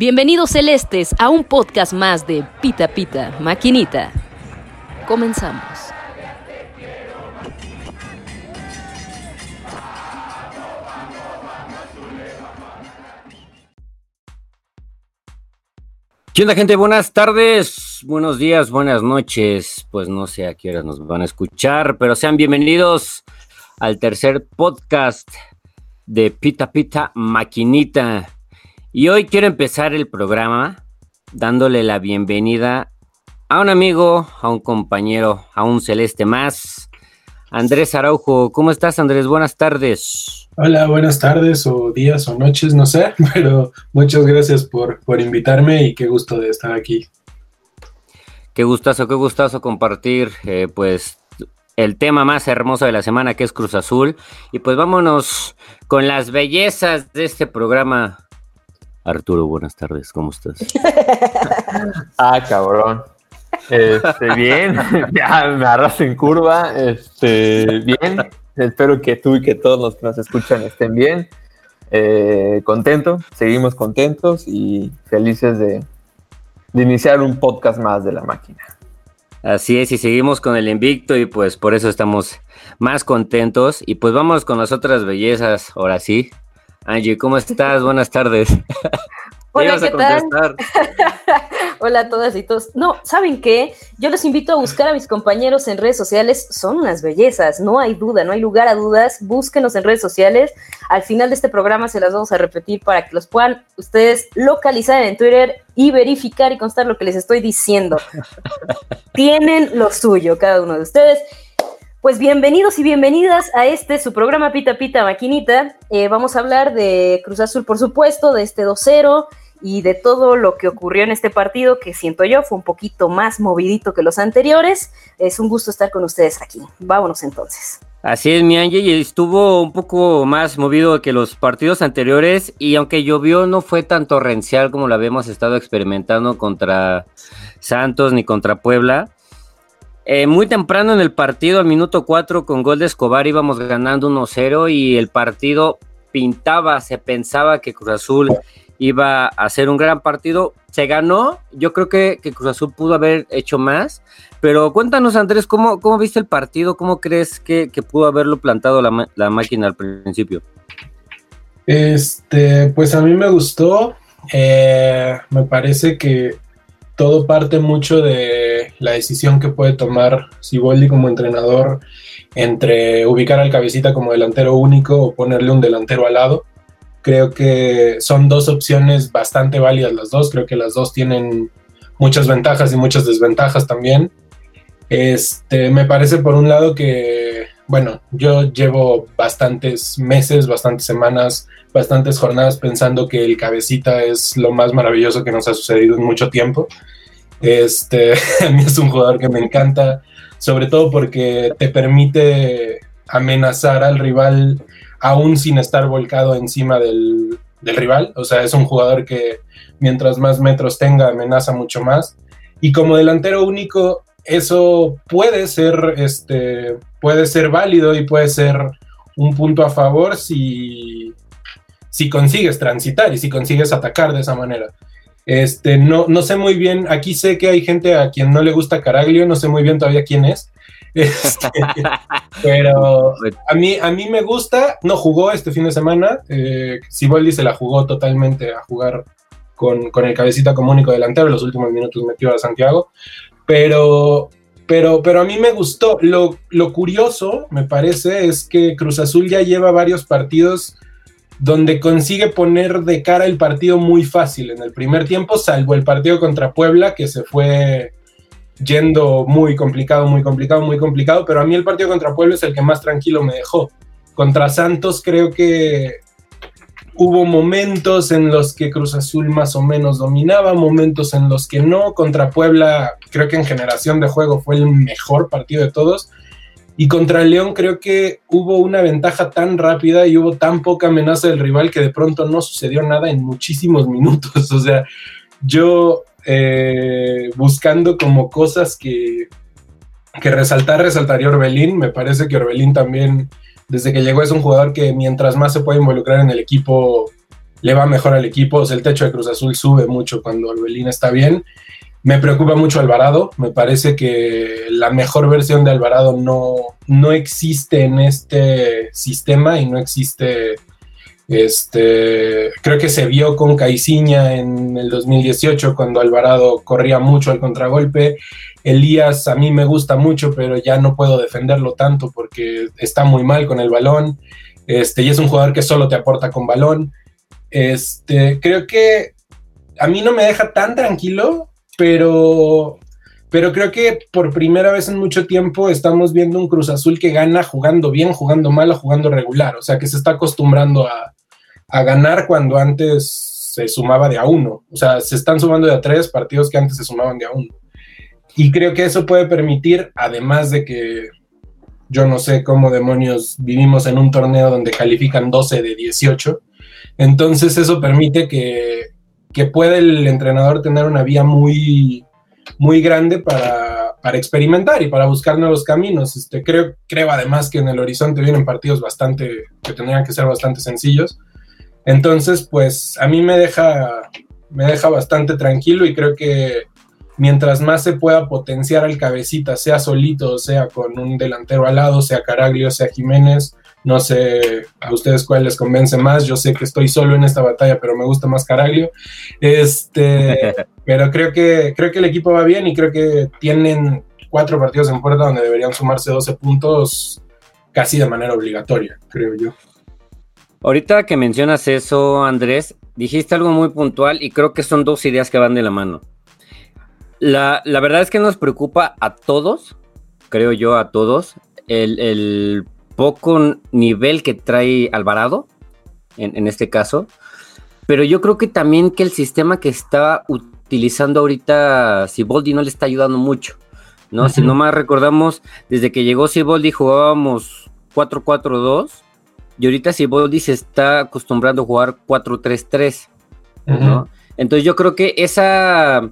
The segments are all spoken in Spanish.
Bienvenidos celestes a un podcast más de Pita Pita Maquinita. Comenzamos. ¿Qué onda gente? Buenas tardes, buenos días, buenas noches. Pues no sé a qué hora nos van a escuchar, pero sean bienvenidos al tercer podcast de Pita Pita Maquinita. Y hoy quiero empezar el programa dándole la bienvenida a un amigo, a un compañero, a un celeste más. Andrés Araujo, ¿cómo estás Andrés? Buenas tardes. Hola, buenas tardes o días o noches, no sé, pero muchas gracias por, por invitarme y qué gusto de estar aquí. Qué gustazo, qué gustazo compartir eh, pues el tema más hermoso de la semana que es Cruz Azul. Y pues vámonos con las bellezas de este programa Arturo, buenas tardes, ¿cómo estás? ah, cabrón. Este, bien, ya me arraso en curva. Este, bien, espero que tú y que todos los que nos escuchan estén bien. Eh, contento, seguimos contentos y felices de, de iniciar un podcast más de la máquina. Así es, y seguimos con el invicto y pues por eso estamos más contentos. Y pues vamos con las otras bellezas, ahora sí. Angie, ¿cómo estás? Buenas tardes. Hola, ¿qué tal? Hola a todas y todos. No, ¿saben qué? Yo los invito a buscar a mis compañeros en redes sociales. Son unas bellezas, no hay duda, no hay lugar a dudas. Búsquenos en redes sociales. Al final de este programa se las vamos a repetir para que los puedan ustedes localizar en Twitter y verificar y constar lo que les estoy diciendo. Tienen lo suyo, cada uno de ustedes. Pues bienvenidos y bienvenidas a este su programa Pita Pita Maquinita. Eh, vamos a hablar de Cruz Azul, por supuesto, de este 2-0 y de todo lo que ocurrió en este partido que siento yo fue un poquito más movidito que los anteriores. Es un gusto estar con ustedes aquí. Vámonos entonces. Así es, mi Angie, y estuvo un poco más movido que los partidos anteriores y aunque llovió no fue tan torrencial como lo habíamos estado experimentando contra Santos ni contra Puebla. Eh, muy temprano en el partido, al minuto 4, con gol de Escobar, íbamos ganando 1-0 y el partido pintaba, se pensaba que Cruz Azul iba a hacer un gran partido. Se ganó, yo creo que, Cruz Azul pudo haber hecho más, pero cuéntanos Andrés, ¿cómo, cómo viste el partido? ¿Cómo crees que, pudo haberlo plantado la, máquina al principio? Este, pues a mí me gustó, eh, me parece que todo parte mucho de la decisión que puede tomar Siboldi como entrenador entre ubicar al cabecita como delantero único o ponerle un delantero al lado. Creo que son dos opciones bastante válidas las dos. Creo que las dos tienen muchas ventajas y muchas desventajas también. Este, me parece por un lado que, bueno, yo llevo bastantes meses, bastantes semanas, bastantes jornadas pensando que el cabecita es lo más maravilloso que nos ha sucedido en mucho tiempo. Este, a mí es un jugador que me encanta, sobre todo porque te permite amenazar al rival aún sin estar volcado encima del, del rival. O sea, es un jugador que mientras más metros tenga, amenaza mucho más. Y como delantero único, eso puede ser, este, puede ser válido y puede ser un punto a favor si, si consigues transitar y si consigues atacar de esa manera. Este, no, no sé muy bien, aquí sé que hay gente a quien no le gusta Caraglio, no sé muy bien todavía quién es. Este, pero a mí, a mí me gusta, no jugó este fin de semana, eh, Siboldi se la jugó totalmente a jugar con, con el cabecita como único delantero, los últimos minutos metió a Santiago, pero, pero, pero a mí me gustó. Lo, lo curioso, me parece, es que Cruz Azul ya lleva varios partidos donde consigue poner de cara el partido muy fácil en el primer tiempo, salvo el partido contra Puebla, que se fue yendo muy complicado, muy complicado, muy complicado, pero a mí el partido contra Puebla es el que más tranquilo me dejó. Contra Santos creo que hubo momentos en los que Cruz Azul más o menos dominaba, momentos en los que no. Contra Puebla creo que en generación de juego fue el mejor partido de todos y contra León creo que hubo una ventaja tan rápida y hubo tan poca amenaza del rival que de pronto no sucedió nada en muchísimos minutos. O sea, yo eh, buscando como cosas que, que resaltar, resaltaría Orbelín. Me parece que Orbelín también, desde que llegó, es un jugador que mientras más se puede involucrar en el equipo, le va mejor al equipo. El techo de Cruz Azul sube mucho cuando Orbelín está bien. Me preocupa mucho Alvarado. Me parece que la mejor versión de Alvarado no, no existe en este sistema y no existe. Este, creo que se vio con Caiciña en el 2018 cuando Alvarado corría mucho al contragolpe. Elías a mí me gusta mucho, pero ya no puedo defenderlo tanto porque está muy mal con el balón. Este, y es un jugador que solo te aporta con balón. Este, creo que a mí no me deja tan tranquilo pero, pero creo que por primera vez en mucho tiempo estamos viendo un Cruz Azul que gana jugando bien, jugando mal o jugando regular, o sea, que se está acostumbrando a, ganar cuando antes se sumaba de a uno, o sea, se están sumando de a tres partidos que antes se sumaban de a uno. Y creo que eso puede permitir, además de que yo no sé cómo demonios vivimos en un torneo donde califican 12 de 18, entonces eso permite que, que puede el entrenador tener una vía muy, muy grande para, para experimentar y para buscar nuevos caminos. Este, creo, creo además que en el horizonte vienen partidos bastante, que tendrían que ser bastante sencillos. Entonces, pues a mí me deja, me deja bastante tranquilo y creo que mientras más se pueda potenciar al cabecita, sea solito, sea con un delantero al lado, sea Caraglio, sea Jiménez, no sé a ustedes cuál les convence más. Yo sé que estoy solo en esta batalla, pero me gusta más Caraglio. Este, pero creo que, creo que el equipo va bien y creo que tienen cuatro partidos en puerta donde deberían sumarse 12 puntos casi de manera obligatoria, creo yo. Ahorita que mencionas eso, Andrés, dijiste algo muy puntual y creo que son dos ideas que van de la mano. La, verdad es que nos preocupa a todos, creo yo a todos, el, el poco nivel que trae Alvarado, en, este caso, pero yo creo que también que el sistema que está utilizando ahorita Siboldi no le está ayudando mucho, ¿no? Si nomás recordamos, desde que llegó Siboldi jugábamos 4-4-2 y ahorita Siboldi se está acostumbrando a jugar 4-3-3, ¿no? Entonces yo creo que esa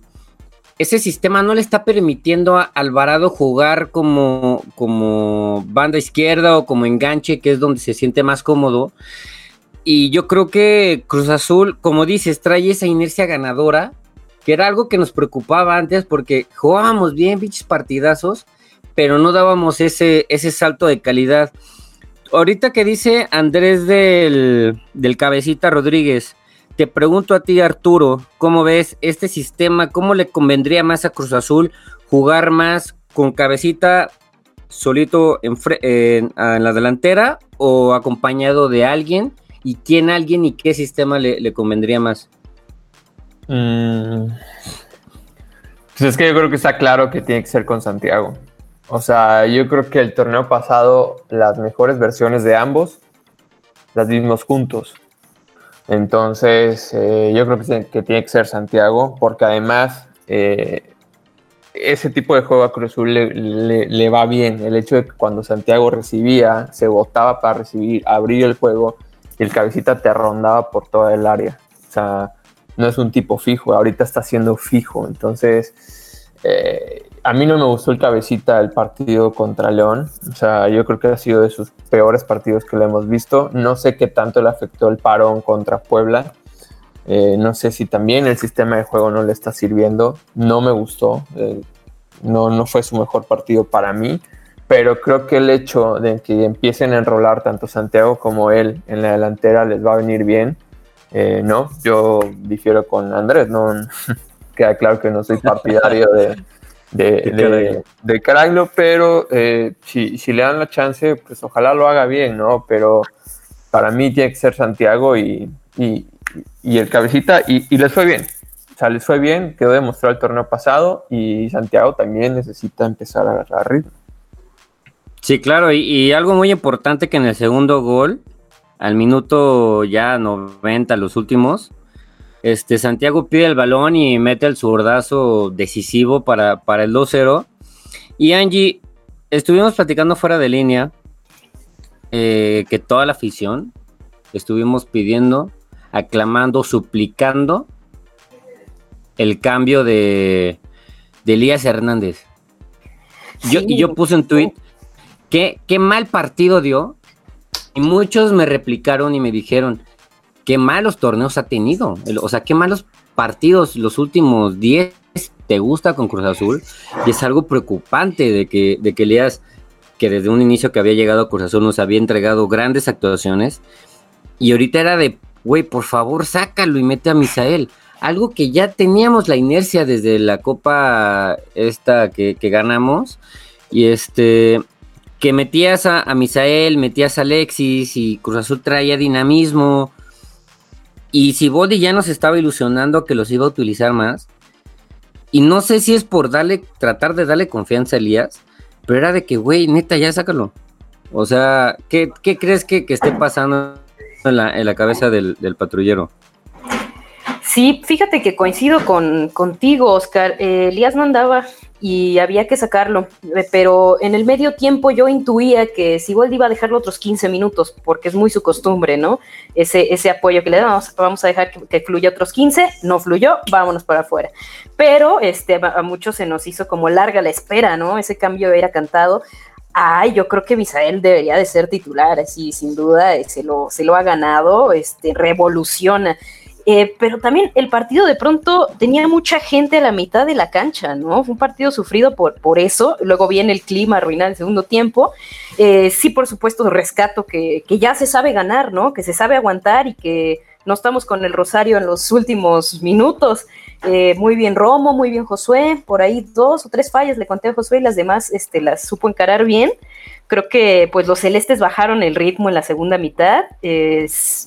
ese sistema no le está permitiendo a Alvarado jugar como, como banda izquierda o como enganche, que es donde se siente más cómodo. Y yo creo que Cruz Azul, como dices, trae esa inercia ganadora, que era algo que nos preocupaba antes porque jugábamos bien, bichos partidazos, pero no dábamos ese, ese salto de calidad. Ahorita que dice Andrés del, del Cabecita Rodríguez, te pregunto a ti, Arturo, ¿cómo ves este sistema? ¿Cómo le convendría más a Cruz Azul jugar más con cabecita solito en, la delantera o acompañado de alguien? ¿Y quién alguien y qué sistema le, convendría más? Mm. Pues es que yo creo que está claro que tiene que ser con Santiago. O sea, yo creo que el torneo pasado, las mejores versiones de ambos las vimos juntos. Entonces, eh, yo creo que, tiene que ser Santiago, porque además eh, ese tipo de juego a Cruz le, va bien. El hecho de que cuando Santiago recibía, se botaba para recibir, abrir el juego y el cabecita te rondaba por toda el área. O sea, no es un tipo fijo, ahorita está siendo fijo. Entonces, eh, a mí no me gustó el cabecita del partido contra León. O sea, yo creo que ha sido de sus peores partidos que lo hemos visto. No sé qué tanto le afectó el parón contra Puebla. Eh, no sé si también el sistema de juego no le está sirviendo. No me gustó. Eh, no, no fue su mejor partido para mí. Pero creo que el hecho de que empiecen a enrolar tanto Santiago como él en la delantera les va a venir bien. Eh, no, yo difiero con Andrés. No queda claro que no soy partidario de de, de, pero eh, si, si, le dan la chance, pues ojalá lo haga bien, ¿no? Pero para mí tiene que ser Santiago y, y, el cabecita, y, y, les fue bien. O sea, les fue bien, quedó demostrado el torneo pasado y Santiago también necesita empezar a agarrar ritmo. Sí, claro, y, algo muy importante que en el segundo gol, al minuto ya 90, los últimos, este, Santiago pide el balón y mete el zurdazo decisivo para, para el 2-0. Y Angie, estuvimos platicando fuera de línea eh, que toda la afición estuvimos pidiendo, aclamando, suplicando el cambio de, de Elías Hernández. Yo, y yo puse un tweet que qué mal partido dio. Y muchos me replicaron y me dijeron, qué malos torneos ha tenido. O sea, qué malos partidos los últimos 10 te gusta con Cruz Azul. Y es algo preocupante de que, de que leas que desde un inicio que había llegado a Cruz Azul nos había entregado grandes actuaciones. Y ahorita era de, güey, por favor, sácalo y mete a Misael. Algo que ya teníamos la inercia desde la copa esta que, ganamos. Y este, que metías a, a, Misael, metías a Alexis y Cruz Azul traía dinamismo. Y si Body ya nos estaba ilusionando que los iba a utilizar más. Y no sé si es por darle, tratar de darle confianza a Elías pero era de que, güey, neta, ya sácalo. O sea, ¿qué, crees que, esté pasando en la, cabeza del, patrullero? Sí, fíjate que coincido con, contigo, Oscar. Eh, Elías no andaba y había que sacarlo, eh, pero en el medio tiempo yo intuía que si igual iba a dejarlo otros 15 minutos, porque es muy su costumbre, ¿no? Ese, ese apoyo que le damos, vamos a dejar que, fluya otros 15, no fluyó, vámonos para afuera pero este, a muchos se nos hizo como larga la espera, ¿no? Ese cambio era cantado. Ay, yo creo que Misael debería de ser titular, así sin duda, eh, se lo, se lo ha ganado, este, revoluciona. Eh, pero también el partido de pronto tenía mucha gente a la mitad de la cancha, ¿no? Fue un partido sufrido por, por eso. Luego viene el clima arruinar el segundo tiempo. Eh, sí, por supuesto, rescato que, que, ya se sabe ganar, ¿no? Que se sabe aguantar y que no estamos con el Rosario en los últimos minutos. Eh, muy bien Romo, muy bien Josué, por ahí dos o tres fallas le conté a Josué y las demás este, las supo encarar bien. Creo que pues los celestes bajaron el ritmo en la segunda mitad.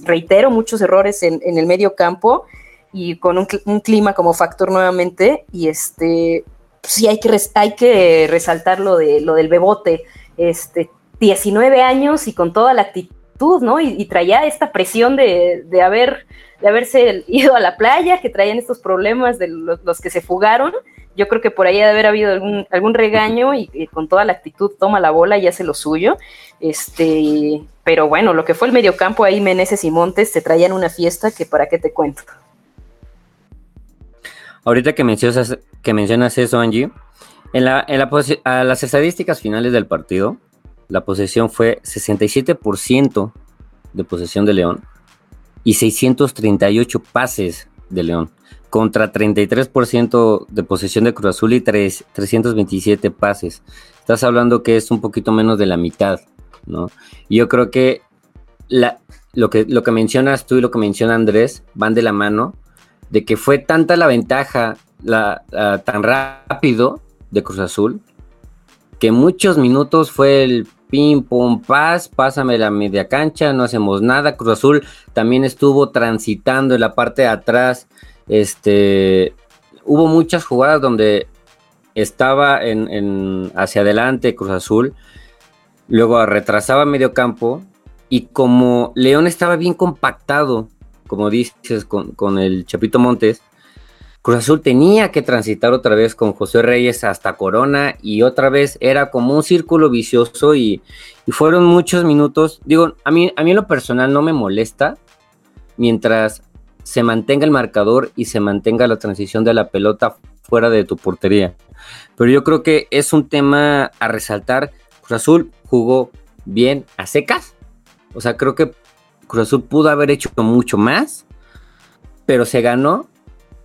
reitero, muchos errores en, el medio campo y con un, clima como factor nuevamente. Y este sí hay que, hay que resaltar lo, de, lo del bebote. Este, 19 años y con toda la actitud, ¿no? Y, traía esta presión de, de haber de haberse ido a la playa, que traían estos problemas de los, que se fugaron. Yo creo que por ahí debe haber habido algún, algún regaño y, con toda la actitud toma la bola y hace lo suyo. Este, pero bueno, lo que fue el mediocampo ahí, Meneses y Montes, te traían una fiesta que para qué te cuento. Ahorita que mencionas, que mencionas eso, Angie, en, la, en la a las estadísticas finales del partido, la posesión fue 67% de posesión de León y 638 pases de León, contra 33% de posesión de Cruz Azul y 3, 327 pases. Estás hablando que es un poquito menos de la mitad, ¿no? Yo creo que, la, lo que lo que mencionas tú y lo que menciona Andrés van de la mano, de que fue tanta la ventaja la, tan rápido de Cruz Azul, que muchos minutos fue el pim, pum, paz, pásame la media cancha, no hacemos nada. Cruz Azul también estuvo transitando en la parte de atrás. Este, hubo muchas jugadas donde estaba en, hacia adelante Cruz Azul, luego retrasaba medio campo y como León estaba bien compactado, como dices, con, con el Chapito Montes, Cruz Azul tenía que transitar otra vez con José Reyes hasta Corona y otra vez era como un círculo vicioso y, fueron muchos minutos. Digo, a mí, a mí en lo personal no me molesta mientras se mantenga el marcador y se mantenga la transición de la pelota fuera de tu portería. Pero yo creo que es un tema a resaltar. Cruz Azul jugó bien a secas. O sea, creo que Cruz Azul pudo haber hecho mucho más, pero se ganó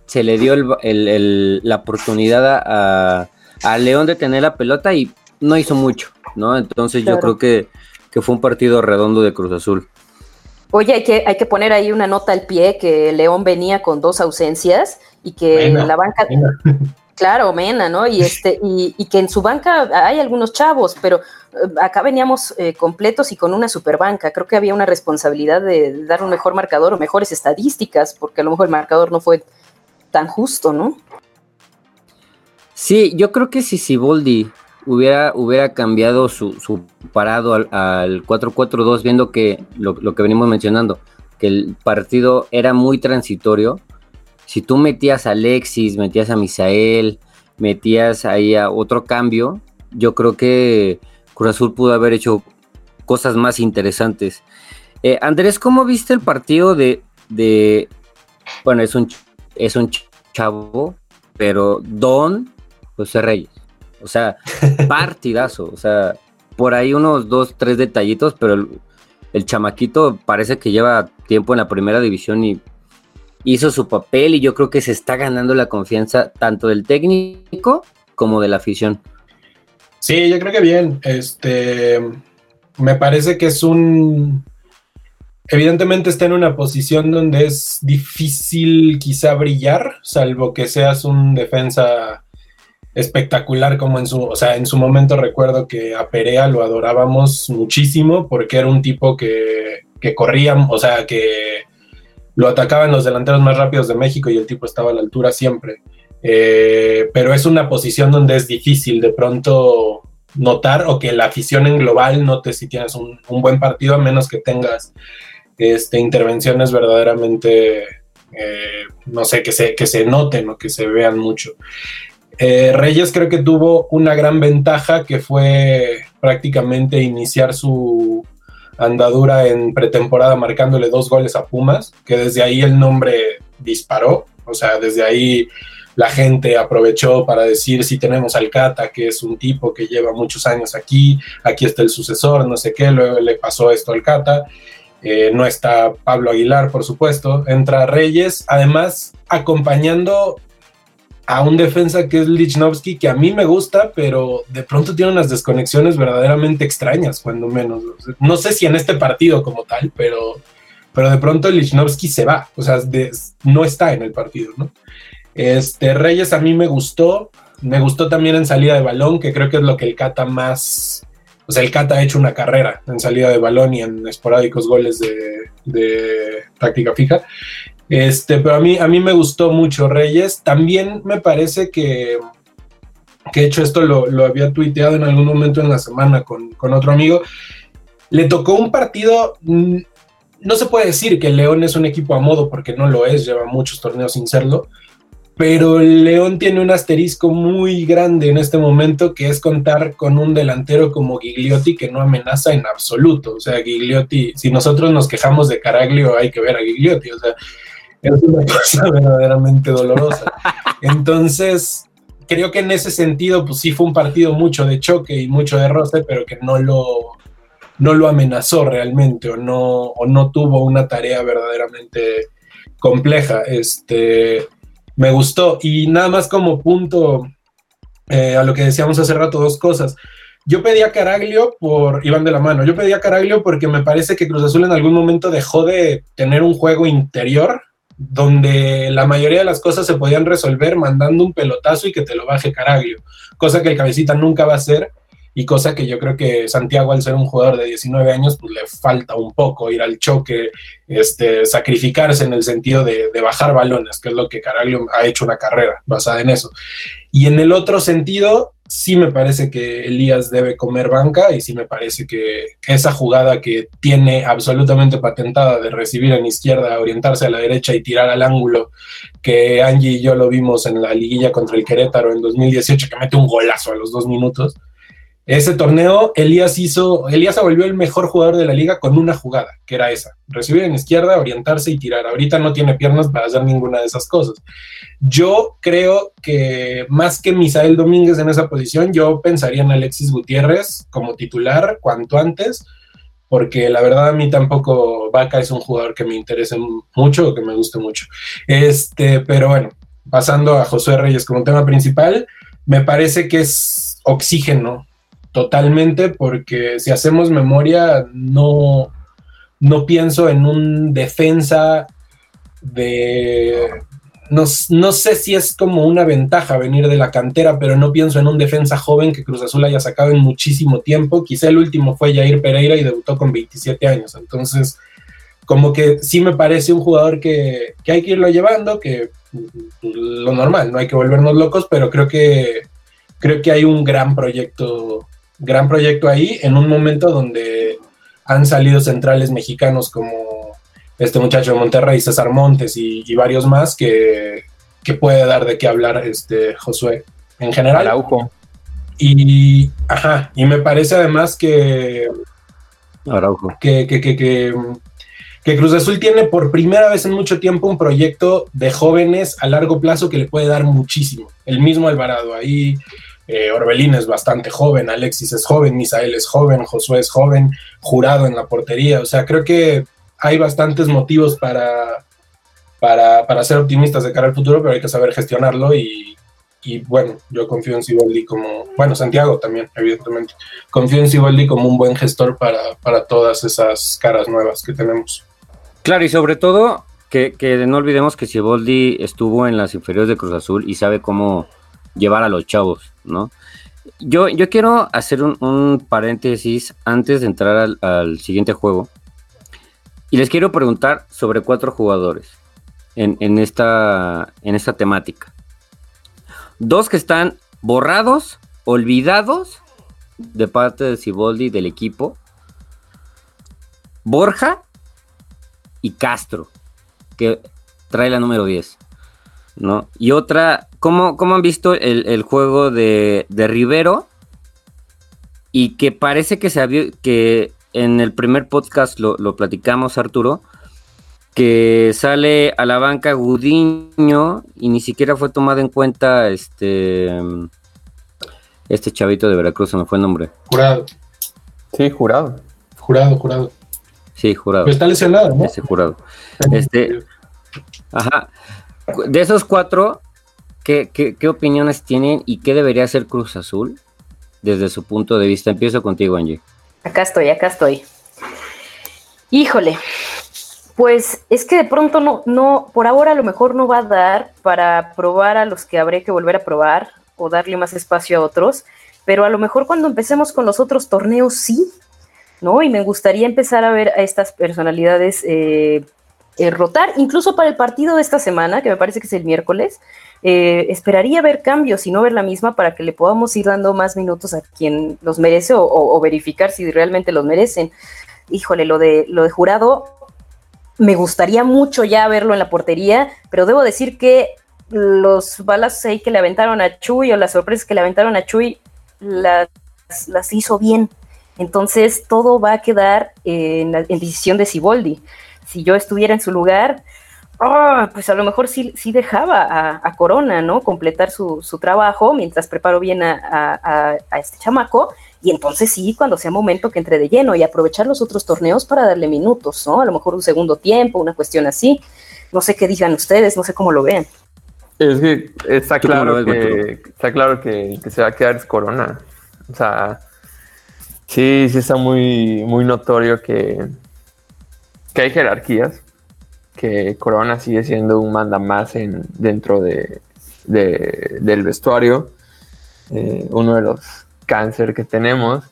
se le dio la oportunidad a, León de tener la pelota y no hizo mucho, ¿no? Entonces yo creo que, fue un partido redondo de Cruz Azul. Oye, hay que, hay que poner ahí una nota al pie que León venía con dos ausencias y que en la banca... Claro, Mena, ¿no? Y este, y, que en su banca hay algunos chavos, pero eh, acá veníamos eh, completos y con una super banca. Creo que había una responsabilidad de dar un mejor marcador o mejores estadísticas, porque a lo mejor el marcador no fue tan justo, ¿no? Sí, yo creo que si Siboldi hubiera, hubiera cambiado su, parado al, 4-4-2, viendo que lo, que venimos mencionando, que el partido era muy transitorio, si tú metías a Alexis, metías a Misael, metías ahí a otro cambio, yo creo que Cruz Azul pudo haber hecho cosas más interesantes. Eh, Andrés, ¿cómo viste el partido de, de, bueno, es un es un chavo, pero Don José Reyes. O sea, partidazo. O sea, por ahí unos dos, tres detallitos, pero el chamaquito parece que lleva tiempo en la primera división y hizo su papel y yo creo que se está ganando la confianza tanto del técnico como de la afición. Sí, yo creo que bien. Este, me parece que es un, evidentemente está en una posición donde es difícil quizá brillar, salvo que seas un defensa espectacular como en su, o sea, en su momento recuerdo que a Perea lo adorábamos muchísimo porque era un tipo que, que corría, o sea, que lo atacaban los delanteros más rápidos de México y el tipo estaba a la altura siempre. Eh, pero es una posición donde es difícil de pronto notar o que la afición en global note si tienes un, un buen partido a menos que tengas este, intervenciones verdaderamente, eh, no sé, que se, que se noten o que se vean mucho. Eh, Reyes creo que tuvo una gran ventaja que fue prácticamente iniciar su andadura en pretemporada marcándole dos goles a Pumas, que desde ahí el nombre disparó, o sea, desde ahí la gente aprovechó para decir si tenemos al Cata, que es un tipo que lleva muchos años aquí, aquí está el sucesor, no sé qué, luego le pasó esto al Cata, eh, no está Pablo Aguilar, por supuesto, entra Reyes, además acompañando a un defensa que es Lichnowsky, que a mí me gusta, pero de pronto tiene unas desconexiones verdaderamente extrañas, cuando menos. No sé si en este partido como tal, pero, pero de pronto Lichnowsky se va, o sea, no está en el partido, ¿no? Este, Reyes a mí me gustó, me gustó también en salida de balón, que creo que es lo que el Cata más o sea, el Cata ha hecho una carrera en salida de balón y en esporádicos goles de, práctica fija. Este, pero a mí, a mí me gustó mucho Reyes. También me parece que, que hecho esto lo, había tuiteado en algún momento en la semana con, con otro amigo. Le tocó un partido no se puede decir que León es un equipo a modo porque no lo es, lleva muchos torneos sin serlo, pero León tiene un asterisco muy grande en este momento que es contar con un delantero como Gigliotti que no amenaza en absoluto. O sea, Gigliotti, si nosotros nos quejamos de Caraglio, hay que ver a Gigliotti. O sea, es una cosa verdaderamente dolorosa. Entonces, creo que en ese sentido, pues sí fue un partido mucho de choque y mucho de roce, pero que no lo, no lo amenazó realmente o no, o no tuvo una tarea verdaderamente compleja. Este me gustó. Y nada más como punto eh, a lo que decíamos hace rato, dos cosas. Yo pedí a Caraglio por, iban de la mano, yo pedí a Caraglio porque me parece que Cruz Azul en algún momento dejó de tener un juego interior donde la mayoría de las cosas se podían resolver mandando un pelotazo y que te lo baje Caraglio, cosa que el cabecita nunca va a hacer y cosa que yo creo que Santiago al ser un jugador de 19 años pues le falta un poco ir al choque, este, sacrificarse en el sentido de, bajar balones, que es lo que Caraglio ha hecho una carrera basada en eso. Y en el otro sentido, sí me parece que Elías debe comer banca y sí me parece que esa jugada que tiene absolutamente patentada de recibir en izquierda, orientarse a la derecha y tirar al ángulo, que Angie y yo lo vimos en la liguilla contra el Querétaro en 2018, que mete un golazo a los dos minutos, ese torneo, Elías hizo, Elías se volvió el mejor jugador de la liga con una jugada, que era esa, recibir en izquierda, orientarse y tirar. Ahorita no tiene piernas para hacer ninguna de esas cosas. Yo creo que más que Misael Domínguez en esa posición, yo pensaría en Alexis Gutiérrez como titular cuanto antes, porque la verdad a mí tampoco Vaca es un jugador que me interese mucho o que me guste mucho. Este, pero bueno, pasando a Josué Reyes como tema principal, me parece que es oxígeno totalmente, porque si hacemos memoria, no, no pienso en un defensa de... No, no, sé si es como una ventaja venir de la cantera, pero no pienso en un defensa joven que Cruz Azul haya sacado en muchísimo tiempo. Quizá el último fue Jair Pereira y debutó con 27 años. Entonces, como que sí me parece un jugador que, que hay que irlo llevando, que lo normal, no hay que volvernos locos, pero creo que, creo que hay un gran proyecto gran proyecto ahí en un momento donde han salido centrales mexicanos como este muchacho de Monterrey, César Montes y, varios más que, puede dar de qué hablar este Josué en general. Araujo. Y, ajá, y me parece además que, Araujo. Que, que, que, que, Cruz Azul tiene por primera vez en mucho tiempo un proyecto de jóvenes a largo plazo que le puede dar muchísimo. El mismo Alvarado, ahí eh, Orbelín es bastante joven, Alexis es joven, Misael es joven, Josué es joven, jurado en la portería. O sea, creo que hay bastantes motivos para, para, para ser optimistas de cara al futuro, pero hay que saber gestionarlo y, y bueno, yo confío en Siboldi como, bueno, Santiago también, evidentemente, confío en Siboldi como un buen gestor para, para todas esas caras nuevas que tenemos. Claro, y sobre todo que, que no olvidemos que Siboldi estuvo en las inferiores de Cruz Azul y sabe cómo llevar a los chavos, ¿no? Yo, yo quiero hacer un, paréntesis antes de entrar al, siguiente juego. Y les quiero preguntar sobre cuatro jugadores en, esta, en esta temática. Dos que están borrados, olvidados de parte de Ciboldi del equipo. Borja y Castro, que trae la número 10. ¿no? Y otra, ¿cómo, cómo han visto el, juego de, Rivero? Y que parece que se que en el primer podcast lo, platicamos, Arturo, que sale a la banca Gudiño y ni siquiera fue tomado en cuenta este este chavito de Veracruz, se me fue el nombre. Jurado. Sí, jurado. Jurado, jurado. Sí, jurado. Pero está lesionado, ¿no? Ese jurado. Este, ajá. De esos cuatro, ¿qué, opiniones tienen y qué debería hacer Cruz Azul desde su punto de vista? Empiezo contigo, Angie. Acá estoy, acá estoy. Híjole, pues es que de pronto no, no, por ahora a lo mejor no va a dar para probar a los que habré que volver a probar o darle más espacio a otros, pero a lo mejor cuando empecemos con los otros torneos sí, ¿no? Y me gustaría empezar a ver a estas personalidades eh, eh, rotar, incluso para el partido de esta semana, que me parece que es el miércoles, eh, esperaría ver cambios y no ver la misma para que le podamos ir dando más minutos a quien los merece o, verificar si realmente los merecen. Híjole, lo de, lo de jurado, me gustaría mucho ya verlo en la portería, pero debo decir que los balas ahí que le aventaron a Chuy o las sorpresas que le aventaron a Chuy las, las hizo bien. Entonces todo va a quedar en, en decisión de Siboldi si yo estuviera en su lugar, ah, pues a lo mejor sí, sí dejaba a, Corona, ¿no? Completar su, trabajo mientras preparo bien a, este chamaco. Y entonces sí, cuando sea momento que entre de lleno y aprovechar los otros torneos para darle minutos, ¿no? A lo mejor un segundo tiempo, una cuestión así. No sé qué digan ustedes, no sé cómo lo vean. Es que está claro que, está claro que, que se va a quedar es Corona. O sea, sí, sí está muy, muy notorio que, que hay jerarquías, que Corona sigue siendo un manda más en, dentro de, del vestuario, eh, uno de los cáncer que tenemos,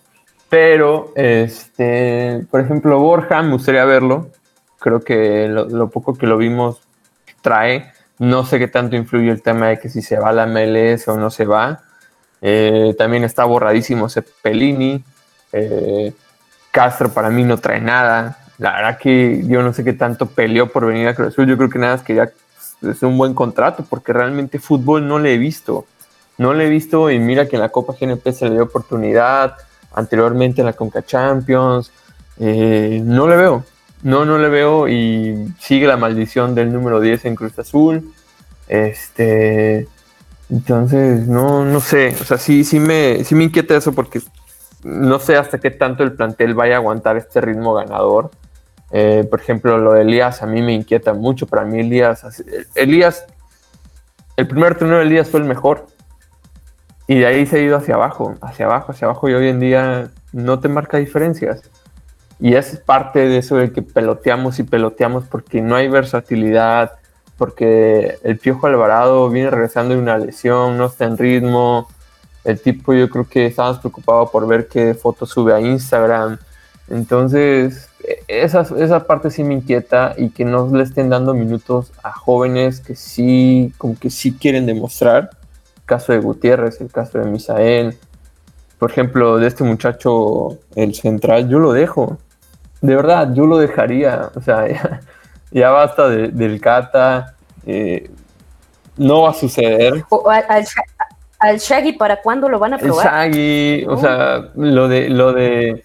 pero, este, por ejemplo, Borja, me gustaría verlo, creo que lo, poco que lo vimos trae, no sé qué tanto influye el tema de que si se va la MLS o no se va, eh, también está borradísimo Cepelini, eh, Castro para mí no trae nada, la verdad que yo no sé qué tanto peleó por venir a Cruz Azul. Yo creo que nada más quería es un buen contrato porque realmente fútbol no le he visto. No le he visto y mira que en la Copa GNP se le dio oportunidad, anteriormente en la Conca Champions. Eh, no le veo, no, no le veo y sigue la maldición del número 10 en Cruz Azul. Este, entonces, no, no sé, o sea, sí, sí me, sí me inquieta eso porque no sé hasta qué tanto el plantel vaya a aguantar este ritmo ganador. Eh, por ejemplo, lo de Elías a mí me inquieta mucho. Para mí, Elías, Elías, el primer torneo de Elías fue el mejor. Y de ahí se ha ido hacia abajo, hacia abajo, hacia abajo. Y hoy en día no te marca diferencias. Y es parte de eso de que peloteamos y peloteamos porque no hay versatilidad, porque el Piojo Alvarado viene regresando de una lesión, no está en ritmo. El tipo yo creo que estaba preocupado por ver qué fotos sube a Instagram. Entonces, esa, esa parte sí me inquieta y que no le estén dando minutos a jóvenes que sí, como que sí quieren demostrar. El caso de Gutiérrez, el caso de Misael. Por ejemplo, de este muchacho, el central, yo lo dejo. De verdad, yo lo dejaría. O sea, ya, basta del Cata. Eh, no va a suceder. al, al, Shaggy, ¿para cuándo lo van a probar? El Shaggy, o sea, lo de, lo de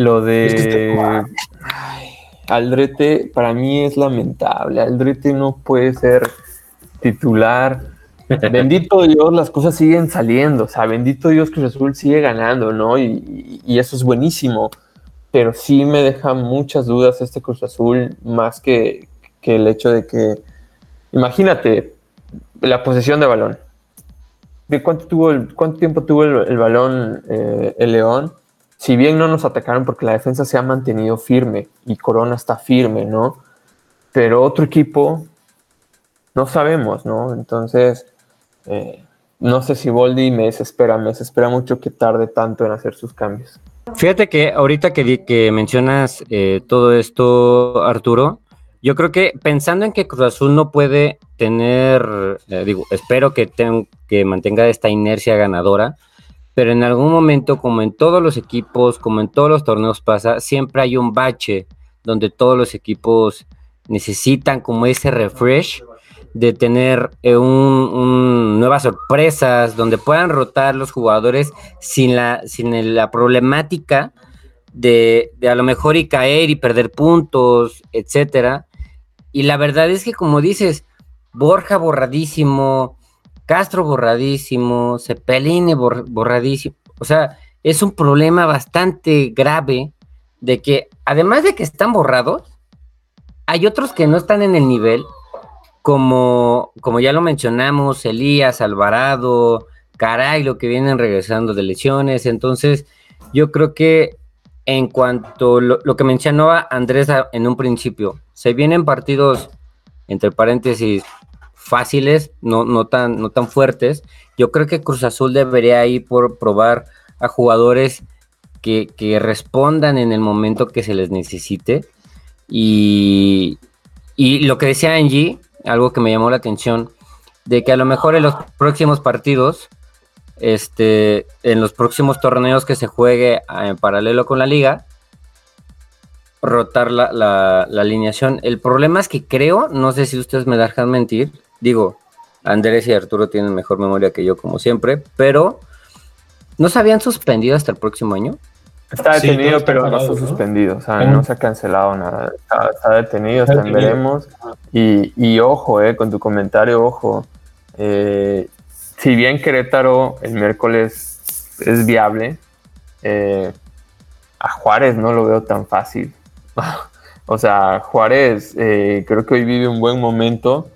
lo de Aldrete para mí es lamentable. Aldrete no puede ser titular. bendito Dios, las cosas siguen saliendo, o sea, bendito Dios Cruz Azul sigue ganando, ¿no? Y, eso es buenísimo, pero sí me deja muchas dudas este Cruz Azul, más que, el hecho de que, imagínate, la posesión de balón. ¿De cuánto, tuvo el, cuánto tiempo tuvo el, balón eh, el León? Si bien no nos atacaron porque la defensa se ha mantenido firme y Corona está firme, ¿no? Pero otro equipo no sabemos, ¿no? Entonces, eh, no sé si Boldi me desespera, me desespera mucho que tarde tanto en hacer sus cambios. Fíjate que ahorita que, mencionas eh, todo esto, Arturo, yo creo que pensando en que Cruz Azul no puede tener, eh, espero que mantenga esta inercia ganadora, pero en algún momento, como en todos los equipos, como en todos los torneos pasa, siempre hay un bache donde todos los equipos necesitan como ese refresh de tener eh, un, nuevas sorpresas, donde puedan rotar los jugadores sin la, sin la problemática de, a lo mejor y caer y perder puntos, etcétera. Y la verdad es que, como dices, Borja borradísimo, Castro borradísimo, Cepelini borradísimo. O sea, es un problema bastante grave de que, además de que están borrados, hay otros que no están en el nivel como, como ya lo mencionamos, Elías, Alvarado, Caray, lo que vienen regresando de lesiones. Entonces, yo creo que en cuanto a lo, que mencionaba Andrés en un principio, se vienen partidos, entre paréntesis, fáciles, no, no, tan, no tan fuertes. Yo creo que Cruz Azul debería ir por probar a jugadores que, que respondan en el momento que se les necesite. Y, y lo que decía Angie, algo que me llamó la atención, de que a lo mejor en los próximos partidos, este, en los próximos torneos que se juegue en paralelo con la liga, rotar la, alineación. El problema es que creo, no sé si ustedes me dejan mentir, digo, Andrés y Arturo tienen mejor memoria que yo como siempre, pero ¿no se habían suspendido hasta el próximo año? Está detenido, pero no está suspendido, o sea, no se ha cancelado nada. Está, detenido, está veremos. Y, ojo, eh, con tu comentario, ojo. Eh, si bien Querétaro el miércoles es viable, eh, a Juárez no lo veo tan fácil. o sea, Juárez creo que hoy vive un buen momento.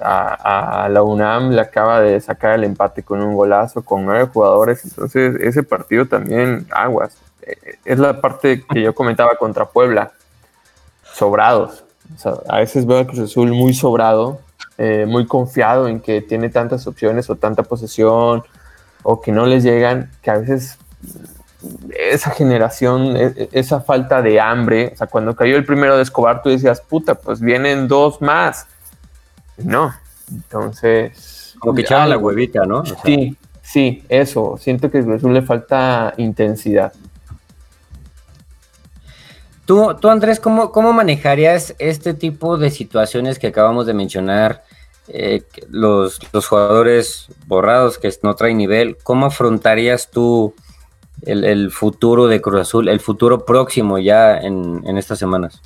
A, la UNAM le acaba de sacar el empate con un golazo, con nueve jugadores, entonces ese partido también aguas. Es la parte que yo comentaba contra Puebla, sobrados. a veces veo a Cruz Azul muy sobrado, eh, muy confiado en que tiene tantas opciones o tanta posesión o que no les llegan, que a veces esa generación, e, e, esa falta de hambre, o sea, cuando cayó el primero de Escobar, tú decías, puta, pues vienen dos más. No, entonces. Como que echaban la huevita, ¿no? sí, sí, eso. Siento que a Azul le falta intensidad. Tú, tú Andrés, ¿cómo, ¿cómo manejarías este tipo de situaciones que acabamos de mencionar? Eh, los, jugadores borrados que no traen nivel, ¿cómo afrontarías tú el, futuro de Cruz Azul, el futuro próximo ya en, en estas semanas?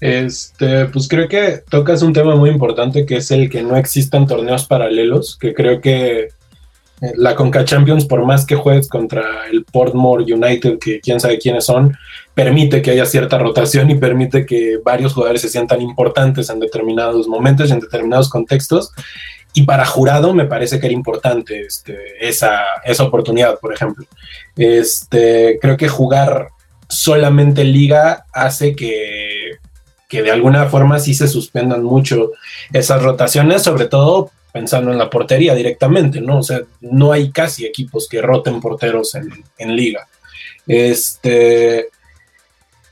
Este, pues creo que tocas un tema muy importante que es el que no existan torneos paralelos, que creo que la Conca Champions, por más que juegues contra el Portmore United, que quién sabe quiénes son, permite que haya cierta rotación y permite que varios jugadores se sientan importantes en determinados momentos, en determinados contextos. Y para jurado me parece que era importante este, esa, esa oportunidad, por ejemplo. Este, creo que jugar solamente liga hace que, que de alguna forma sí se suspendan mucho esas rotaciones, sobre todo pensando en la portería directamente, ¿no? O sea, no hay casi equipos que roten porteros en, liga. Este,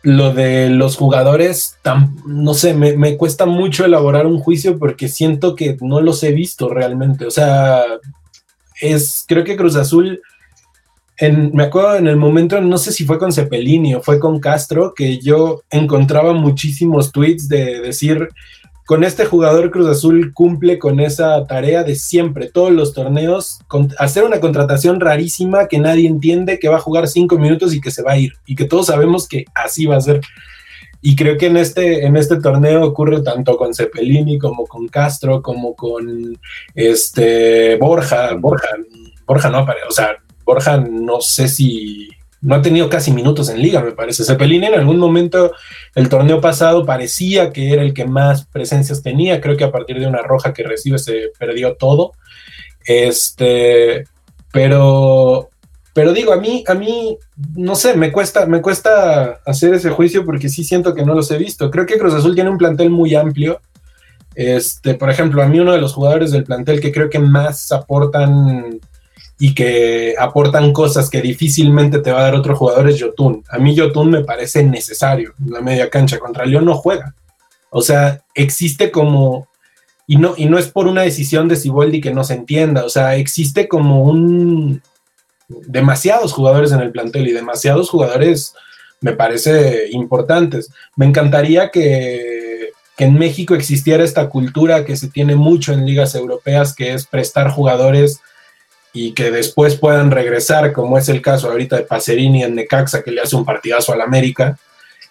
lo de los jugadores, no sé, me, cuesta mucho elaborar un juicio porque siento que no los he visto realmente. O sea, es, creo que Cruz Azul, en, me acuerdo en el momento, no sé si fue con Cepelini o fue con Castro, que yo encontraba muchísimos tweets de decir con este jugador Cruz Azul cumple con esa tarea de siempre, todos los torneos, hacer una contratación rarísima que nadie entiende, que va a jugar cinco minutos y que se va a ir, y que todos sabemos que así va a ser. Y creo que en este, en este torneo ocurre tanto con Cepelini como con Castro, como con este Borja. Borja, Borja no aparece, o sea, Borja no sé si no ha tenido casi minutos en liga, me parece. Cepelini en algún momento el torneo pasado parecía que era el que más presencias tenía. Creo que a partir de una roja que recibe se perdió todo. Este, pero, pero digo, a mí, a mí, no sé, me cuesta, me cuesta hacer ese juicio porque sí siento que no los he visto. Creo que Cruz Azul tiene un plantel muy amplio. Este, por ejemplo, a mí uno de los jugadores del plantel que creo que más aportan y que aportan cosas que difícilmente te va a dar otro jugador es Yotun. A mí Yotun me parece necesario en la media cancha. Contra León no juega. O sea, existe como, y no, y no es por una decisión de Siboldi que no se entienda, o sea, existe como un, demasiados jugadores en el plantel y demasiados jugadores me parece importantes. Me encantaría que, que en México existiera esta cultura que se tiene mucho en ligas europeas, que es prestar jugadores y que después puedan regresar, como es el caso ahorita de Pacerini en Necaxa, que le hace un partidazo al América.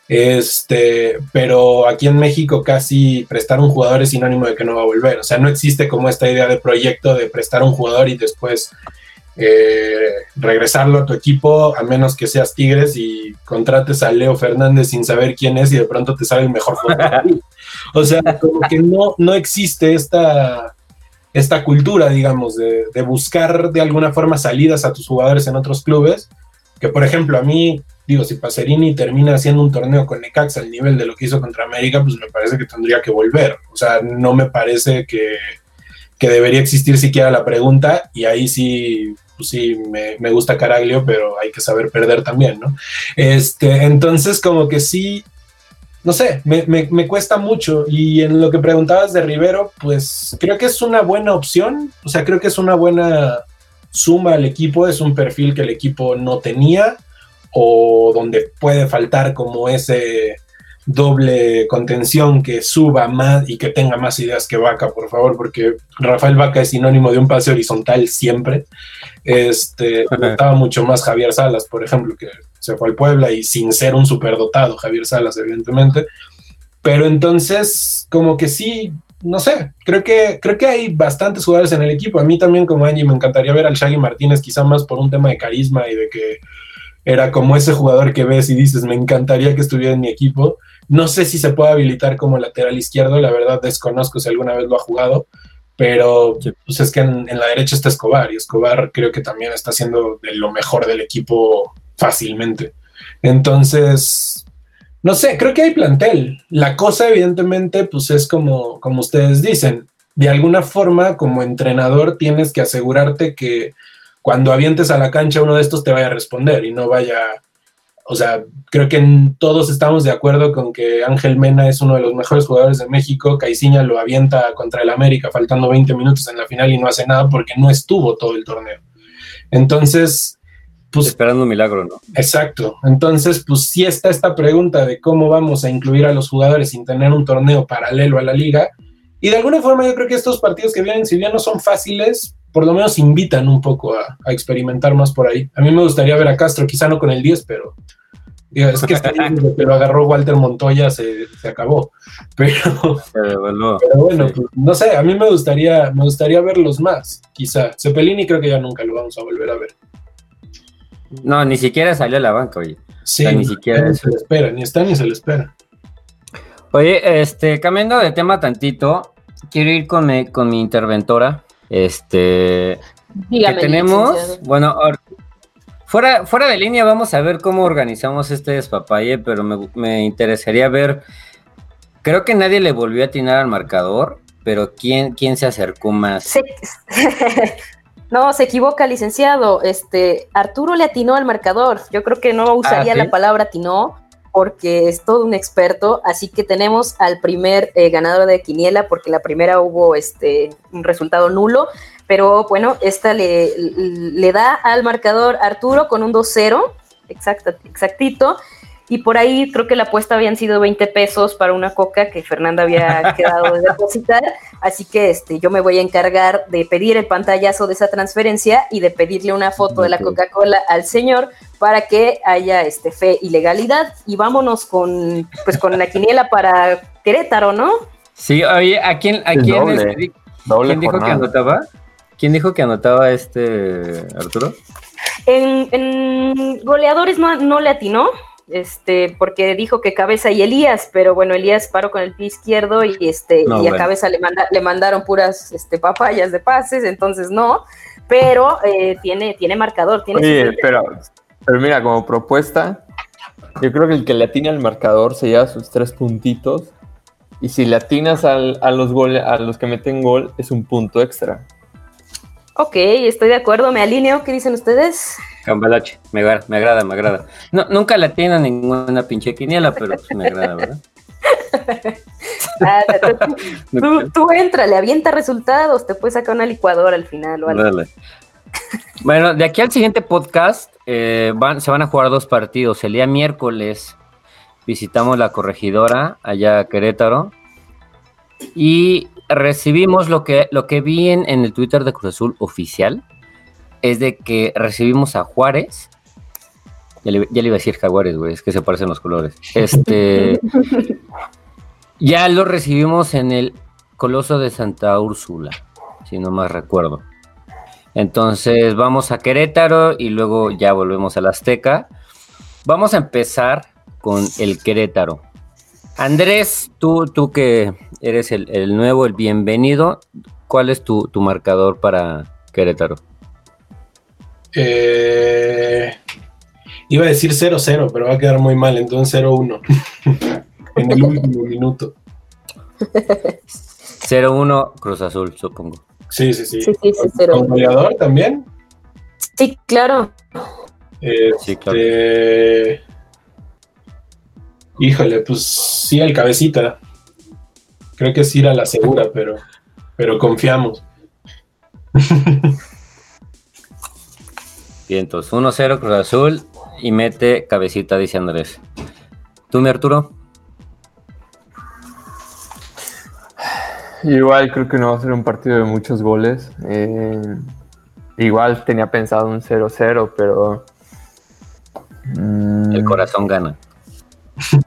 Este, pero aquí en México casi prestar un jugador es sinónimo de que no va a volver. O sea, no existe como esta idea de proyecto de prestar un jugador y después eh, regresarlo a tu equipo, a menos que seas Tigres y contrates a Leo Fernández sin saber quién es y de pronto te sale el mejor jugador. o sea, como que no, no existe esta, esta cultura, digamos, de, buscar de alguna forma salidas a tus jugadores en otros clubes, que por ejemplo a mí, digo, si Pacerini termina haciendo un torneo con Necaxa al nivel de lo que hizo contra América, pues me parece que tendría que volver. O sea, no me parece que, debería existir siquiera la pregunta y ahí sí, pues sí, me, me, gusta Caraglio, pero hay que saber perder también, ¿no? Este, entonces como que sí, no sé, me, cuesta mucho. Y en lo que preguntabas de Rivero, pues creo que es una buena opción. O sea, creo que es una buena suma al equipo. Es un perfil que el equipo no tenía o donde puede faltar como ese doble contención que suba más y que tenga más ideas que Vaca, por favor, porque Rafael Vaca es sinónimo de un pase horizontal siempre. Este, estaba mucho más Javier Salas, por ejemplo, que se fue al Puebla y sin ser un superdotado, Javier Salas, evidentemente. Pero entonces, como que sí, no sé, creo que, creo que hay bastantes jugadores en el equipo. A mí también, como Angie, me encantaría ver al Shaggy Martínez, quizá más por un tema de carisma y de que era como ese jugador que ves y dices, me encantaría que estuviera en mi equipo. No sé si se puede habilitar como lateral izquierdo, la verdad desconozco si alguna vez lo ha jugado, pero pues es que en, en, la derecha está Escobar y Escobar creo que también está haciendo de lo mejor del equipo fácilmente. Entonces, no sé, creo que hay plantel. La cosa, evidentemente, pues es como, como ustedes dicen, de alguna forma, como entrenador, tienes que asegurarte que cuando avientes a la cancha uno de estos te vaya a responder y no vaya, o sea, creo que todos estamos de acuerdo con que Ángel Mena es uno de los mejores jugadores de México, Caiciña lo avienta contra el América faltando 20 minutos en la final y no hace nada porque no estuvo todo el torneo. Entonces, pues, Esperando un milagro, ¿no? Exacto. Entonces, pues sí está esta pregunta de cómo vamos a incluir a los jugadores sin tener un torneo paralelo a la liga. Y de alguna forma yo creo que estos partidos que vienen, si bien no son fáciles, por lo menos invitan un poco a, experimentar más por ahí. A mí me gustaría ver a Castro, quizá no con el 10, pero es que este que lo agarró Walter Montoya se, acabó. Pero, pero bueno, pues, no sé, a mí me gustaría, me gustaría verlos más, quizá. Cepelini creo que ya nunca lo vamos a volver a ver. No, ni siquiera salió a la banca, oye. Sí, ni siquiera ni se le espera, ni está ni se le espera. Oye, este, cambiando de tema tantito, quiero ir con mi, con mi interventora. Este, que tenemos, bueno, fuera, fuera de línea vamos a ver cómo organizamos este despapalle, pero me, me interesaría ver, creo que nadie le volvió a atinar al marcador, pero ¿quién, quién se acercó más? Sí. No, se equivoca, licenciado. Este, Arturo le atinó al marcador. Yo creo que no usaría ah, la palabra atinó porque es todo un experto. Así que tenemos al primer eh, ganador de Quiniela, porque la primera hubo este, un resultado nulo. Pero bueno, esta le, le da al marcador Arturo con un 2-0, exactito. Y por ahí creo que la apuesta habían sido 20 pesos para una coca que Fernanda había quedado de depositar, así que este, yo me voy a encargar de pedir el pantallazo de esa transferencia y de pedirle una foto de la Coca-Cola al señor para que haya este, fe y legalidad. Y vámonos con, pues, con la quiniela para Querétaro, ¿no? Sí, oye, ¿a quién, a quién, este, dijo que anotaba? ¿Quién dijo que anotaba este Arturo? En, goleadores no, no le atinó, este, porque dijo que Cabeza y Elías, pero bueno, Elías paró con el pie izquierdo y este, y a Cabeza le, le mandaron puras este, papayas de pases, entonces no, pero eh, tiene, tiene marcador, tiene Oye, pero, pero mira, como propuesta, yo creo que el que le atina al marcador se lleva sus tres puntitos. Y si le atinas a, los goles, a los que meten gol, es un punto extra. Ok, estoy de acuerdo, me alineo. ¿Qué dicen ustedes? Cambalache, me, me agrada, me agrada. No, nunca la tiene ninguna pinche quiniela, pero pues me agrada, ¿verdad? Ah, tú, tú, entra, le avienta resultados, te puedes sacar una licuadora al final o algo. Bueno, de aquí al siguiente podcast eh, van, se van a jugar dos partidos. El día miércoles visitamos la corregidora allá a Querétaro y recibimos lo que, lo que vi en, en el Twitter de Cruz Azul oficial es de que recibimos a Juárez. Ya le, iba a decir Jaguares, güey, es que se parecen los colores. Este. ya lo recibimos en el Coloso de Santa Úrsula, si no más recuerdo. Entonces vamos a Querétaro y luego ya volvemos a la Azteca. Vamos a empezar con el Querétaro. Andrés, tú, tú que eres el, nuevo, el bienvenido, ¿cuál es tu, tu marcador para Querétaro? Eh, iba a decir 0-0, pero va a quedar muy mal, entonces 0-1 en el último minuto. 0-1 Cruz Azul, supongo. Sí, sí, sí. ¿Con goleador también? Sí, claro. sí, claro. Este, híjole, pues sí, el cabecita. Creo que es ir a la segura, pero, pero confiamos. entonces 1-0 Cruz Azul y mete cabecita, dice Andrés. ¿Tú, mi Arturo? Igual creo que no va a ser un partido de muchos goles. Eh, igual tenía pensado un 0-0, pero... Mm, El corazón gana.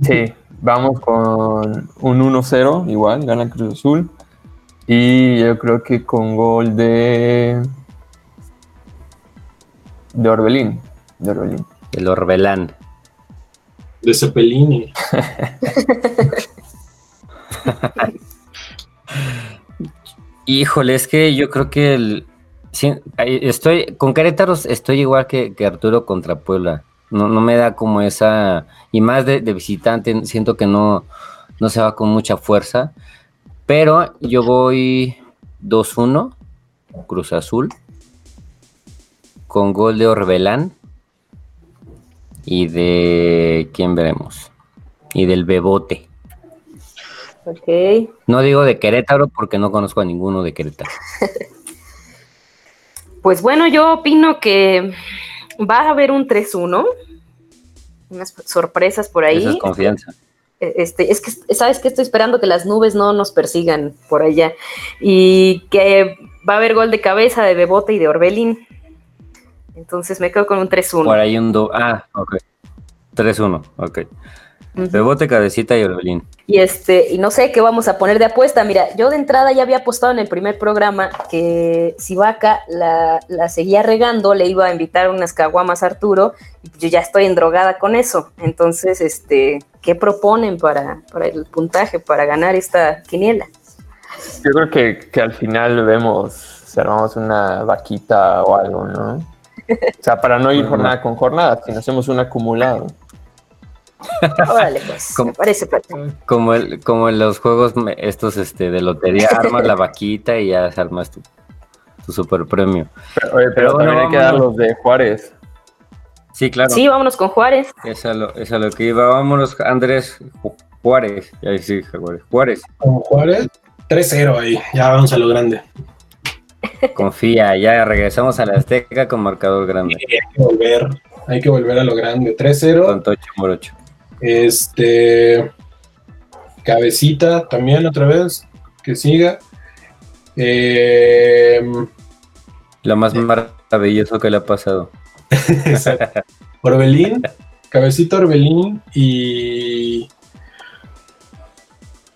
Sí, vamos con un 1-0, igual, gana Cruz Azul. Y yo creo que con gol de de Orbelín. De Orbelín. El Orbelán. De Cepelini. Híjole, es que yo creo que el, estoy con Querétaro estoy igual que, Arturo contra Puebla. No, no, me da como esa y más de, de, visitante siento que no no se va con mucha fuerza. Pero yo voy 2-1 Cruz Azul con gol de Orbelán y de quién veremos y del Bebote. Ok. No digo de Querétaro porque no conozco a ninguno de Querétaro. pues bueno, yo opino que va a haber un 3-1. Unas sorpresas por ahí. Esa es confianza. E, este, es que, ¿sabes que Estoy esperando que las nubes no nos persigan por allá. Y que va a haber gol de cabeza de Bebote y de Orbelín. Entonces me quedo con un 3-1. Por ahí un 2. Ah, ok. 3-1, ok. Bebote, cabecita y Orbelín. Y este, y no sé qué vamos a poner de apuesta. Mira, yo de entrada ya había apostado en el primer programa que si Vaca la, la seguía regando, le iba a invitar unas caguamas a Arturo, y yo ya estoy endrogada con eso. Entonces, este, ¿qué proponen para, para el puntaje, para ganar esta quiniela? Yo creo que, que al final vemos, si armamos una vaquita o algo, ¿no? O sea, para no ir jornada con jornada, si no hacemos un acumulado. Órale, pues, como, me parece Como, el, como en los juegos estos este, de lotería, armas la vaquita y ya armas tu, tu super premio. Pero, oye, pero, también hay que dar los de Juárez. Sí, claro. Sí, vámonos con Juárez. Es a lo, es a lo que iba. Vámonos, Andrés Juárez. Ahí sí, Juárez. Juárez. Con Juárez, 3-0 ahí. Ya vamos a lo grande. Confía, ya regresamos a la Azteca con marcador grande. hay que volver. hay que volver a lo grande. 3-0. Morocho. Este. Cabecita también otra vez, que siga. Eh, lo más maravilloso que le ha pasado. Orbelín, Cabecita Orbelín y.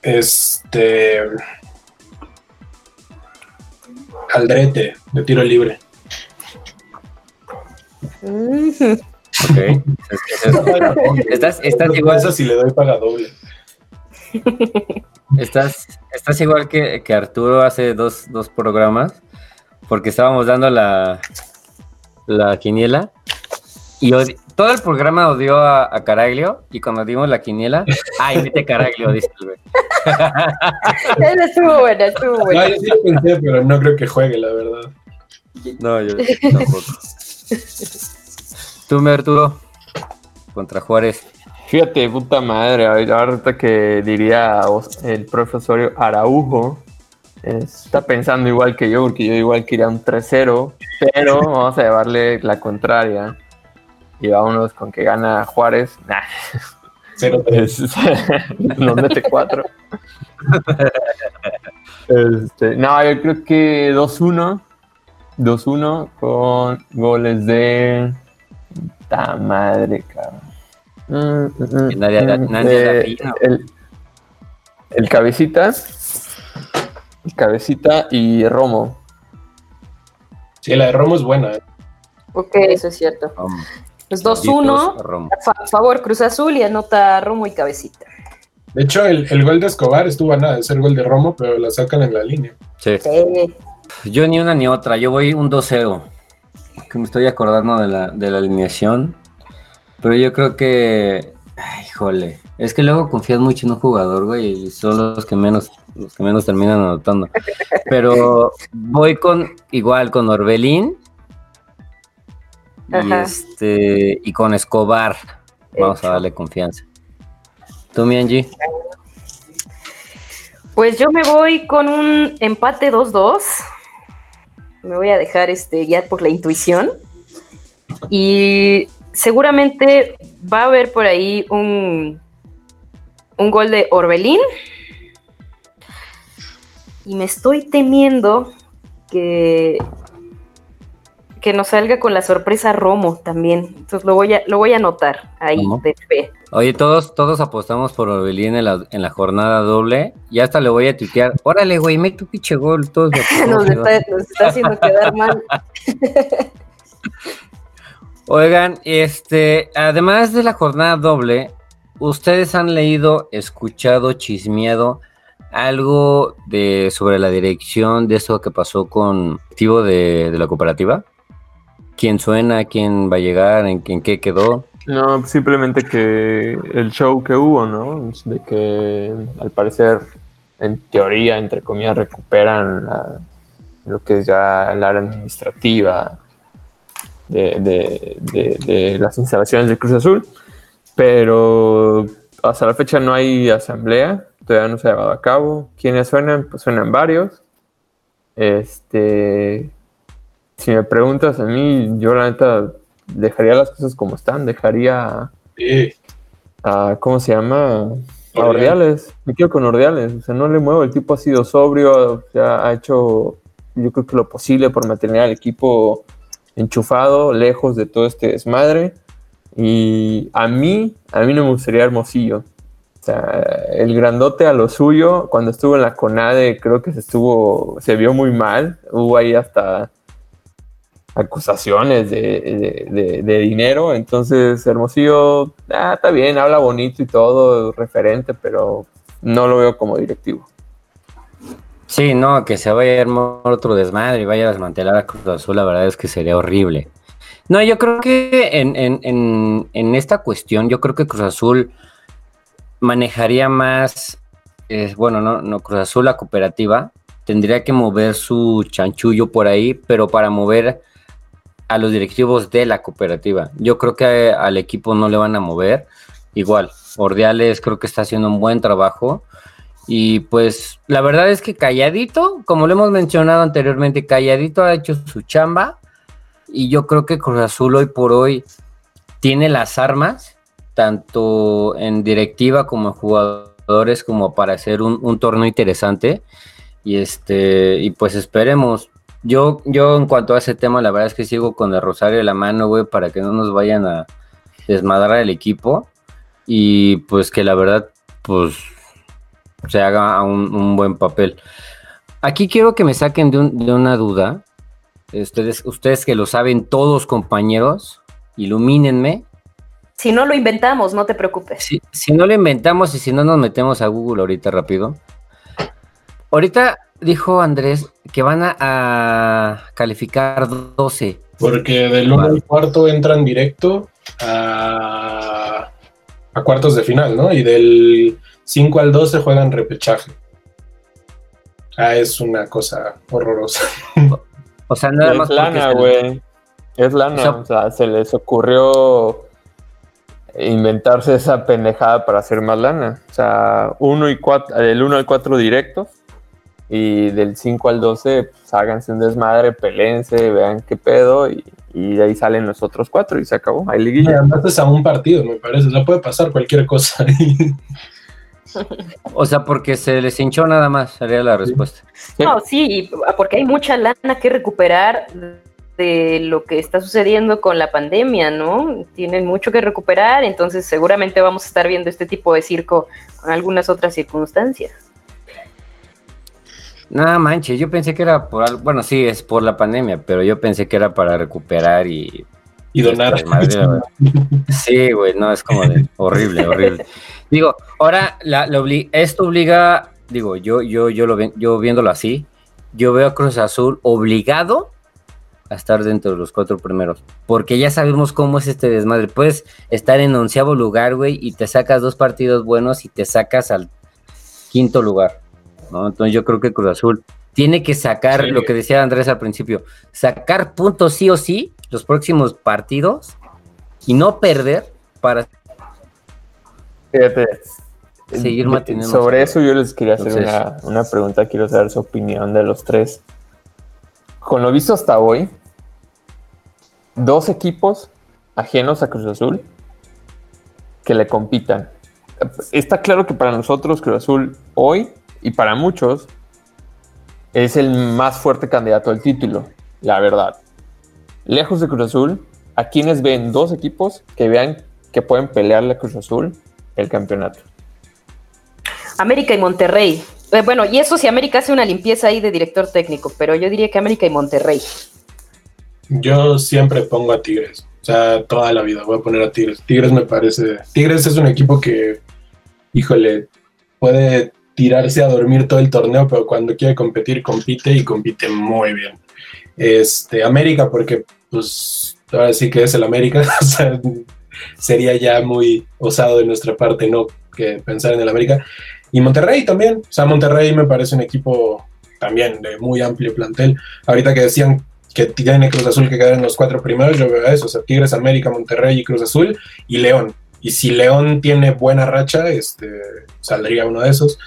Este. Aldrete, de tiro libre. Ok. estás, estás igual. si le doy paga doble. Estás, estás igual que, Arturo hace dos, programas, porque estábamos dando la, la quiniela y todo el programa odió a, Caraglio y cuando dimos la quiniela, ay, mete Caraglio, dice el güey. Estuvo buena, estuvo buena. No, yo sí pensé, pero no creo que juegue, la verdad. No, yo tampoco. Tú, Arturo, contra Juárez. Fíjate, puta madre, ahorita que diría el profesor Araujo, está pensando igual que yo, porque yo igual quería un 3-0, pero vamos a llevarle la contraria. Y vámonos con que gana Juárez. Nah. 0-3. Nos mete 4. Este, no, yo creo que 2-1. 2-1 con goles de. ¡Ta madre, cabrón! Mm, mm, mm, nadie, nadie el, el, cabecita. El cabecita y Romo. Sí, la de Romo es buena. ¿eh? Ok, eso es cierto. Pues 2-1 a favor Cruz Azul y anota Romo y Cabecita. De hecho, el, gol de Escobar estuvo a nada de ser gol de Romo, pero la sacan en la línea. Sí. Yo ni una ni otra, yo voy un 2-0. Que me estoy acordando de la, de la alineación. Pero yo creo que. Ay, jole. Es que luego confías mucho en un jugador, güey, y son los que menos, los que menos terminan anotando. Pero voy con igual con Orbelín y, este, y con Escobar. Vamos a darle confianza. ¿Tú, mi Angie? Pues yo me voy con un empate 2-2. Me voy a dejar este, guiar por la intuición. Y seguramente va a haber por ahí un, un gol de Orbelín. Y me estoy temiendo que que nos salga con la sorpresa Romo también. Entonces lo voy a, lo voy a anotar ahí de fe. Oye, todos, todos apostamos por Orbelín en la, en la jornada doble. Y hasta le voy a tuitear. Órale, güey, mete tu pinche gol. Todos nos, está, nos está haciendo quedar mal. Oigan, este, además de la jornada doble, ¿ustedes han leído, escuchado, chismeado algo de sobre la dirección de eso que pasó con el de, de la cooperativa? Quién suena, quién va a llegar, en, qué quedó. No, simplemente que el show que hubo, ¿no? De que al parecer, en teoría, entre comillas, recuperan lo que es ya el área administrativa de, las instalaciones de Cruz Azul, pero hasta la fecha no hay asamblea, todavía no se ha llevado a cabo. ¿Quiénes suenan? Pues suenan varios. Este, si me preguntas a mí, yo la neta dejaría las cosas como están, dejaría a, ¿cómo se llama? A Ordeales, me quedo con Ordeales, o sea, no le muevo, el tipo ha sido sobrio, ha hecho yo creo que lo posible por mantener al equipo enchufado, lejos de todo este desmadre, y a mí, a mí no me gustaría Hermosillo, o sea, el grandote a lo suyo, cuando estuvo en la CONADE, creo que se estuvo, se vio muy mal, hubo ahí hasta acusaciones de, dinero. Entonces, Hermosillo, ah, está bien, habla bonito y todo, referente, pero no lo veo como directivo. Sí, no, que se vaya a armar otro desmadre y vaya a desmantelar a Cruz Azul, la verdad es que sería horrible. No, yo creo que en, esta cuestión, yo creo que Cruz Azul manejaría más, eh, bueno, no, no, Cruz Azul, la cooperativa, tendría que mover su chanchullo por ahí, pero para mover a los directivos de la cooperativa. Yo creo que al equipo no le van a mover. Igual, Ordiales creo que está haciendo un buen trabajo. Y pues la verdad es que calladito, como lo hemos mencionado anteriormente, calladito ha hecho su chamba. Y yo creo que Cruz Azul hoy por hoy tiene las armas, tanto en directiva como en jugadores, como para hacer un, torneo interesante. Y este, y pues esperemos. Yo, yo en cuanto a ese tema, la verdad es que sigo con el rosario de la mano, güey, para que no nos vayan a desmadrar el equipo. Y pues que la verdad, pues se haga un, buen papel. Aquí quiero que me saquen de, de una duda. Ustedes, ustedes que lo saben todos, compañeros, ilumínenme. Si no lo inventamos, no te preocupes. Si, no lo inventamos y si no nos metemos a Google ahorita rápido. Ahorita dijo Andrés que van a, calificar 12. Porque del 1 al cuarto entran directo a, a, cuartos de final, ¿no? Y del 5 al 12 juegan repechaje. Ah, es una cosa horrorosa. O sea, nada más. Lana, güey. Es lana, o sea, se les ocurrió inventarse esa pendejada para hacer más lana. O sea, uno y cuatro, del 1 al 4 directo y del 5 al 12, pues háganse un desmadre, pelense, vean qué pedo y, de ahí salen los otros cuatro y se acabó. Hay liguilla. Y a un partido, me parece. No puede pasar cualquier cosa. o sea, porque se les hinchó nada más, sería la respuesta. No, sí, porque hay mucha lana que recuperar de lo que está sucediendo con la pandemia, ¿no? Tienen mucho que recuperar, entonces seguramente vamos a estar viendo este tipo de circo con algunas otras circunstancias. No manches, yo pensé que era por algo, bueno, sí, es por la pandemia, pero yo pensé que era para recuperar y... Y donar. sí, güey, no, es como de horrible, horrible. Digo, ahora la, esto obliga, digo, yo, yo, yo, lo, yo viéndolo así, yo veo a Cruz Azul obligado a estar dentro de los cuatro primeros. Porque ya sabemos cómo es este desmadre. Puedes estar en onceavo lugar, güey, y te sacas dos partidos buenos y te sacas al quinto lugar. ¿No? Entonces yo creo que Cruz Azul tiene que sacar lo que decía Andrés al principio, sacar puntos sí o sí los próximos partidos y no perder para Fíjate. Seguir manteniendo. Sobre eso yo les quería hacer una, pregunta, quiero saber su opinión de los tres. Con lo visto hasta hoy, dos equipos ajenos a Cruz Azul que le compitan. Está claro que para nosotros Cruz Azul hoy y para muchos es el más fuerte candidato al título, la verdad. Lejos de Cruz Azul, a quienes ven dos equipos que vean que pueden pelearle a Cruz Azul el campeonato. América y Monterrey. Eh, bueno, y eso si América hace una limpieza ahí de director técnico, pero yo diría que América y Monterrey. Yo siempre pongo a Tigres. O sea, toda la vida voy a poner a Tigres. Tigres me parece. Tigres es un equipo que, híjole, puede tirarse a dormir todo el torneo, pero cuando quiere competir, compite y compite muy bien. Este, América, porque pues ahora sí que es el América. o sea, sería ya muy osado de nuestra parte no que pensar en el América. Y Monterrey también, o sea, Monterrey me parece un equipo también de muy amplio plantel. Ahorita que decían que tiene Cruz Azul que quedar en los cuatro primeros, yo veo eso, o sea, Tigres, América, Monterrey y Cruz Azul y León. Y si León tiene buena racha, este, saldría uno de esos.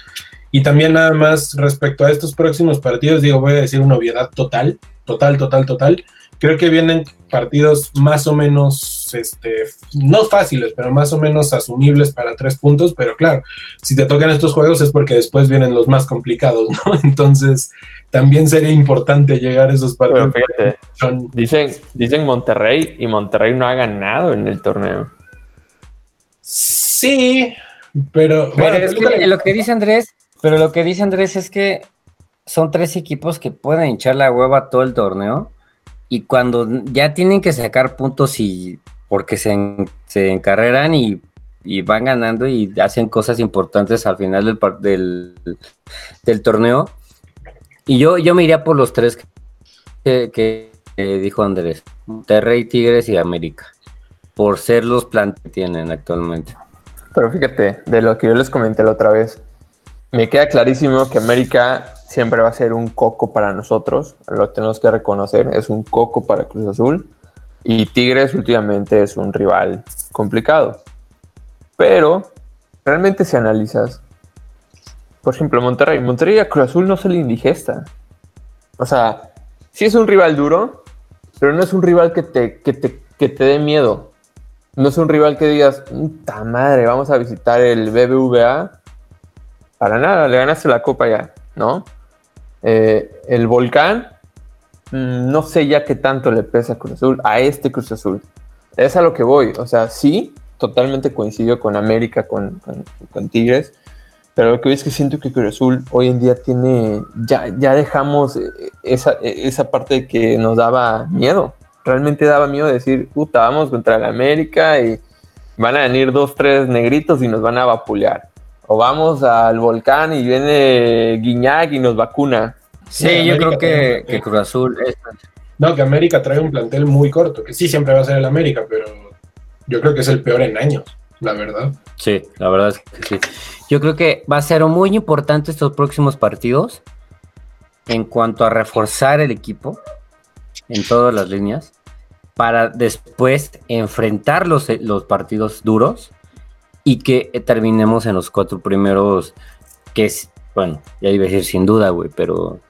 Y también nada más respecto a estos próximos partidos, digo, voy a decir una obviedad total, total, total, total creo que vienen partidos más o menos, este, no fáciles, pero más o menos asumibles para tres puntos, pero claro, si te tocan estos juegos es porque después vienen los más complicados, ¿no? Entonces, también sería importante llegar a esos partidos. dicen, dicen Monterrey y Monterrey no ha ganado en el torneo. Sí, pero... lo que dice Andrés, pero lo que dice Andrés es que son tres equipos que pueden hinchar la hueva todo el torneo y cuando ya tienen que sacar puntos y porque se, se encarreran y, van ganando y hacen cosas importantes al final del, del, torneo. Y yo, yo me iría por los tres que, dijo Andrés, Monterrey, Tigres y América, por ser los planes que tienen actualmente. Pero fíjate, de lo que yo les comenté la otra vez, me queda clarísimo que América siempre va a ser un coco para nosotros, lo tenemos que reconocer, es un coco para Cruz Azul y Tigres últimamente es un rival complicado. Pero realmente si analizas, por ejemplo, Monterrey, Monterrey a Cruz Azul no se le indigesta. O sea, sí es un rival duro, pero no es un rival que te, que te, que te dé miedo. No es un rival que digas, puta madre, vamos a visitar el BBVA. Para nada, le ganaste la copa ya, ¿no? Eh, el Volcán, mm, no sé ya qué tanto le pesa a Cruz Azul, a este Cruz Azul. Es a lo que voy, o sea, sí, totalmente coincido con América, con, con, Tigres, pero lo que es que siento que Cruz Azul hoy en día tiene, ya, ya dejamos esa, esa parte que nos daba miedo realmente daba miedo decir, puta, vamos contra la América y van a venir dos, tres negritos y nos van a vapulear. O vamos al volcán y viene Guiñac y nos vacuna. Sí, yo creo que, Cruz Azul. No, que América trae un plantel muy corto, que sí siempre va a ser el América, pero yo creo que es el peor en años, la verdad. Sí, la verdad es que sí. Yo creo que va a ser muy importante estos próximos partidos en cuanto a reforzar el equipo en todas las líneas para después enfrentar los, los partidos duros y que terminemos en los cuatro primeros, que es, bueno, ya iba a decir sin duda, güey, pero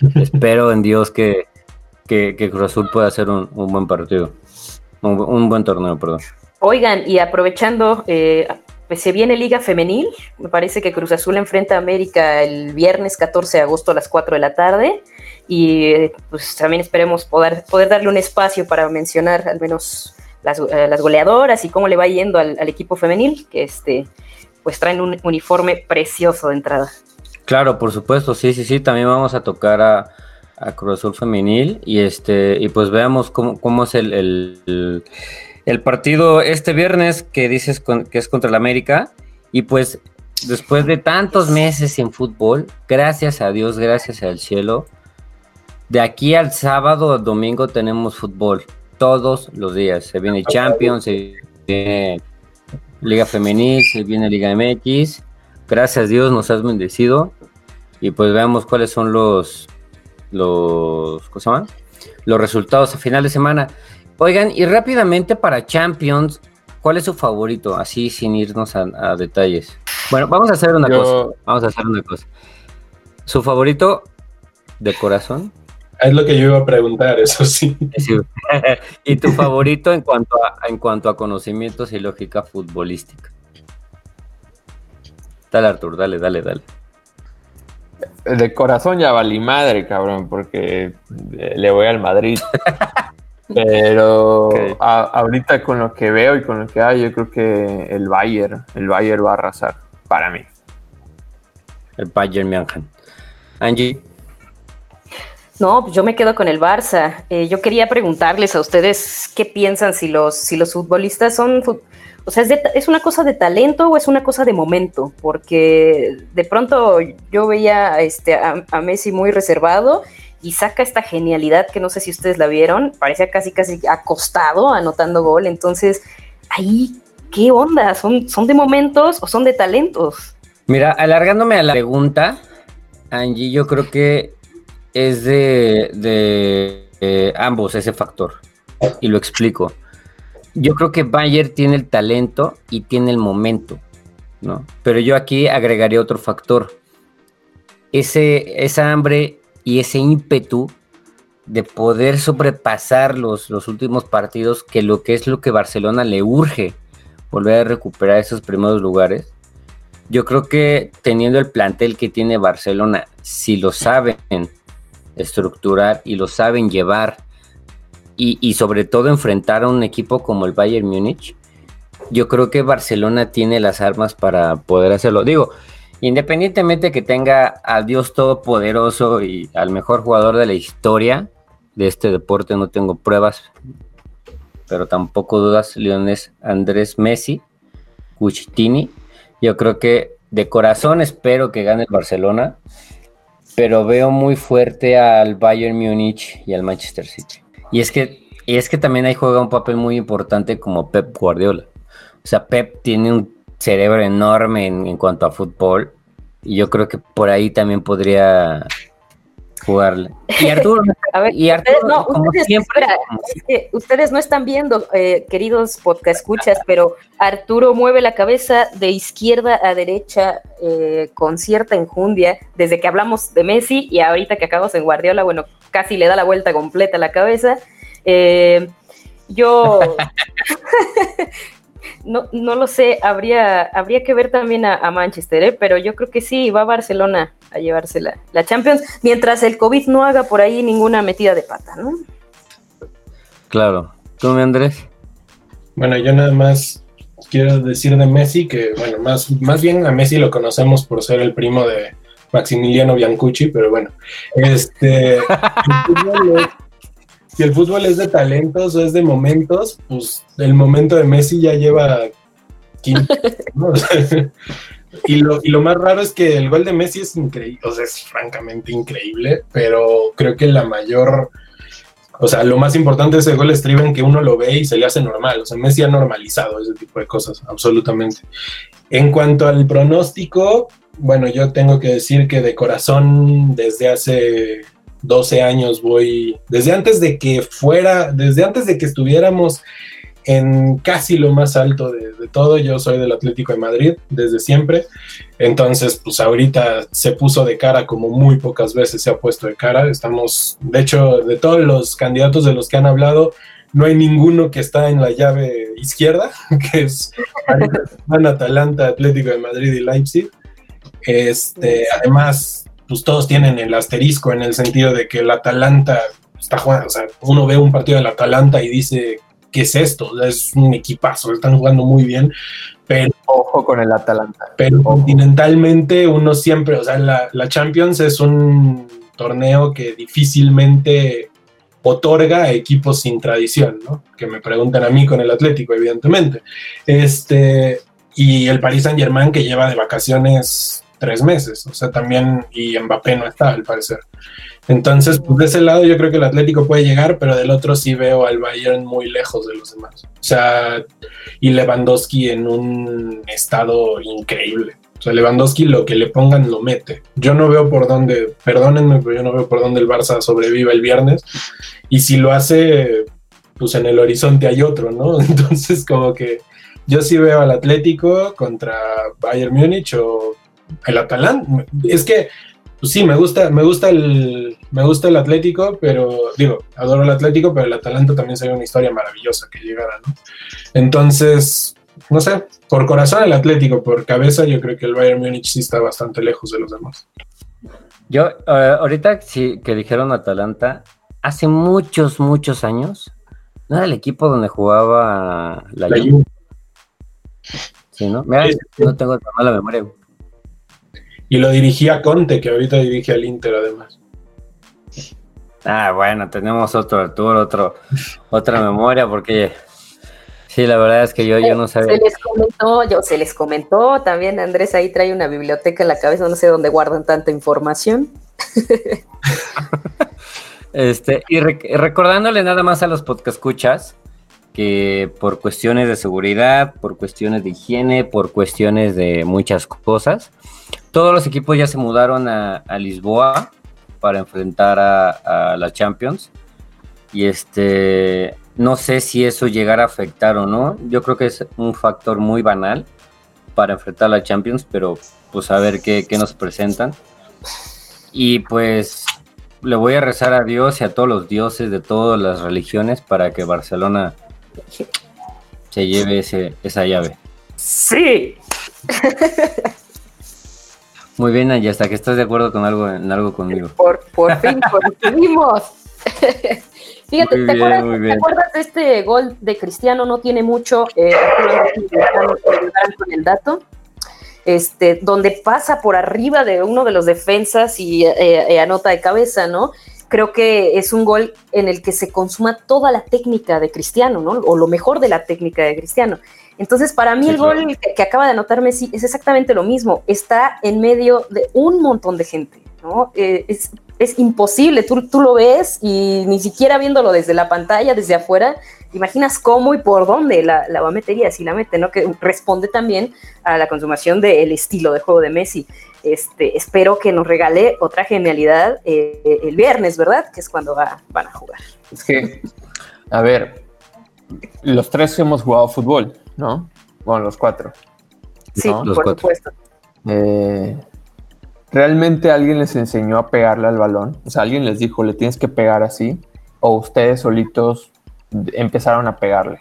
espero en Dios que, que, Cruz Azul pueda hacer un, buen partido, un, buen torneo, perdón. Oigan, y aprovechando, eh, pues se viene Liga Femenil, me parece que Cruz Azul enfrenta a América el viernes 14 de agosto a las 4 de la tarde. Y pues también esperemos poder, poder darle un espacio para mencionar al menos las, eh, goleadoras y cómo le va yendo al, equipo femenil, que este, pues traen un uniforme precioso de entrada. Claro, por supuesto, sí, sí, sí, también vamos a tocar a, Cruz Azul Femenil. Y este, y pues veamos cómo, cómo es el, el, partido este viernes que dices que es contra el América, y pues después de tantos meses sin fútbol, gracias a Dios, gracias al cielo, de aquí al sábado o domingo tenemos fútbol todos los días. Se viene Champions, se viene Liga Femenil, se viene Liga MX. Gracias a Dios nos has bendecido. Y pues veamos cuáles son los los ¿cómo se llama? los resultados a final de semana. Oigan, y rápidamente para Champions, ¿cuál es su favorito? Así sin irnos a, detalles. Bueno, vamos a hacer una cosa. Vamos a hacer una cosa. ¿Su favorito de corazón? Es lo que yo iba a preguntar, eso sí. ¿Y tu favorito en cuanto a, en cuanto a conocimientos y lógica futbolística? Dale, Artur, dale, dale, dale. De corazón ya valí madre, cabrón, porque le voy al Madrid. Pero ahorita con lo que veo y con lo que hay, yo creo que el Bayern, el Bayern va a arrasar para mí. El Bayern München. Angie. No, pues yo me quedo con el Barça. Eh, yo quería preguntarles a ustedes qué piensan si los, si los futbolistas son, o sea, ¿es, una cosa de talento o es una cosa de momento? Porque de pronto yo veía este, a, Messi muy reservado y saca esta genialidad que no sé si ustedes la vieron, parecía casi casi acostado anotando gol. Entonces, ahí, ¿qué onda? ¿Son, son de momentos o son de talentos? Mira, alargándome a la pregunta, Angie, yo creo que es de, ambos ese factor. Y lo explico. Yo creo que Bayer tiene el talento y tiene el momento, ¿no? Pero yo aquí agregaría otro factor. Ese, esa hambre y ese ímpetu de poder sobrepasar los, los últimos partidos, que lo que es lo que Barcelona le urge, volver a recuperar esos primeros lugares. Yo creo que teniendo el plantel que tiene Barcelona, si lo saben estructurar y lo saben llevar y, sobre todo enfrentar a un equipo como el Bayern Múnich, yo creo que Barcelona tiene las armas para poder hacerlo. Digo, independientemente que tenga al Dios Todopoderoso y al mejor jugador de la historia de este deporte, no tengo pruebas, pero tampoco dudas, Leones Andrés Messi, Cuchitini. Yo creo que de corazón espero que gane el Barcelona pero veo muy fuerte al Bayern Múnich y al Manchester City. Y es que, y es que también ahí juega un papel muy importante como Pep Guardiola. O sea, Pep tiene un cerebro enorme en, cuanto a fútbol y yo creo que por ahí también podría jugarle. Y Arturo, y Arturo ustedes, no, como siempre. ustedes no están viendo, eh, queridos podcast escuchas, pero Arturo mueve la cabeza de izquierda a derecha eh, con cierta enjundia, desde que hablamos de Messi y ahorita que acabamos en Guardiola, bueno, casi le da la vuelta completa a la cabeza. Eh, yo no, no lo sé, habría, habría que ver también a, Manchester, ¿eh? pero yo creo que sí, va a Barcelona a llevarse la, la, Champions, mientras el COVID no haga por ahí ninguna metida de pata, ¿no? Claro. ¿Tú, me Andrés? Bueno, yo nada más quiero decir de Messi que, bueno, más, más bien a Messi lo conocemos por ser el primo de Maximiliano Biancucci, pero bueno, este, si el fútbol es de talentos o es de momentos, pues el momento de Messi ya lleva 15, y, lo, y lo más raro es que el gol de Messi es increíble, o sea, es francamente increíble, pero creo que la mayor o sea, lo más importante de ese gol estriba en que uno lo ve y se le hace normal. O sea, Messi ha normalizado ese tipo de cosas, absolutamente. En cuanto al pronóstico, bueno, yo tengo que decir que de corazón, desde hace 12 años voy, desde antes de que fuera, desde antes de que estuviéramos en casi lo más alto de, todo. Yo soy del Atlético de Madrid desde siempre. Entonces, pues ahorita se puso de cara como muy pocas veces se ha puesto de cara. Estamos, de hecho, de todos los candidatos de los que han hablado, no hay ninguno que está en la llave izquierda, que es Atalanta, Atlético de Madrid y Leipzig. Este, además, pues todos tienen el asterisco en el sentido de que el Atalanta está jugando, o sea, uno ve un partido del Atalanta y dice, ¿qué es esto? Es un equipazo, están jugando muy bien, pero... Ojo con el Atalanta. Pero continentalmente uno siempre, o sea, la, Champions es un torneo que difícilmente otorga a equipos sin tradición, ¿no? Que me preguntan a mí con el Atlético, evidentemente. Este, y el Paris Saint Germain que lleva de vacaciones tres meses, o sea, también, y Mbappé no está, al parecer. Entonces, pues de ese lado yo creo que el Atlético puede llegar, pero del otro sí veo al Bayern muy lejos de los demás. O sea, y Lewandowski en un estado increíble. O sea, Lewandowski lo que le pongan lo mete. Yo no veo por dónde, perdónenme, pero yo no veo por dónde el Barça sobreviva el viernes. Y si lo hace, pues en el horizonte hay otro, ¿no? Entonces, como que yo sí veo al Atlético contra Bayern Múnich o el Atalanta. Es que pues sí, me gusta, me gusta el, me gusta el Atlético, pero digo, adoro el Atlético, pero el Atalanta también sería una historia maravillosa que llegara, ¿no? Entonces, no sé, por corazón el Atlético, por cabeza yo creo que el Bayern Múnich sí está bastante lejos de los demás. Yo, eh, ahorita sí que dijeron Atalanta, hace muchos, muchos años, ¿no era el equipo donde jugaba la, la Sí, ¿no? Mira, no tengo tan mala memoria. Y lo dirigía Conte, que ahorita dirige al Inter además. Ah, bueno, tenemos otro Arturo, otro, otra memoria, porque sí, la verdad es que yo, yo no sabía. Se les comentó, yo, se les comentó, también Andrés ahí trae una biblioteca en la cabeza, no sé dónde guardan tanta información. este, y recordándole nada más a los podcast escuchas que por cuestiones de seguridad, por cuestiones de higiene, por cuestiones de muchas cosas, todos los equipos ya se mudaron a, Lisboa para enfrentar a, la Champions. Y este, no sé si eso llegara a afectar o no. Yo creo que es un factor muy banal para enfrentar a la Champions, pero pues a ver qué, nos presentan. Y pues le voy a rezar a Dios y a todos los dioses de todas las religiones para que Barcelona se lleve esa llave. Sí. Muy bien, y hasta que estás de acuerdo con algo, en algo conmigo. Por, por fin conseguimos. Fíjate, ¿te, acuerdas, de este gol de Cristiano? No tiene mucho, eh, con el dato, este, donde pasa por arriba de uno de los defensas y eh, eh, anota de cabeza, ¿no? Creo que es un gol en el que se consuma toda la técnica de Cristiano, ¿no? O lo mejor de la técnica de Cristiano. Entonces, para mí el gol que, acaba de anotar Messi es exactamente lo mismo. Está en medio de un montón de gente, ¿no? Eh, es, imposible, tú, tú, lo ves y ni siquiera viéndolo desde la pantalla, desde afuera, imaginas cómo y por dónde la, la va a meter y así la mete, ¿no? Que responde también a la consumación del estilo de juego de Messi. Este, espero que nos regale otra genialidad eh, el viernes, ¿verdad? Que es cuando van a jugar. Es que, a ver, los tres hemos jugado fútbol. ¿No? Bueno, los cuatro. Sí, por supuesto. Eh, ¿Realmente alguien les enseñó a pegarle al balón? O sea, alguien les dijo, le tienes que pegar así. O ustedes solitos empezaron a pegarle.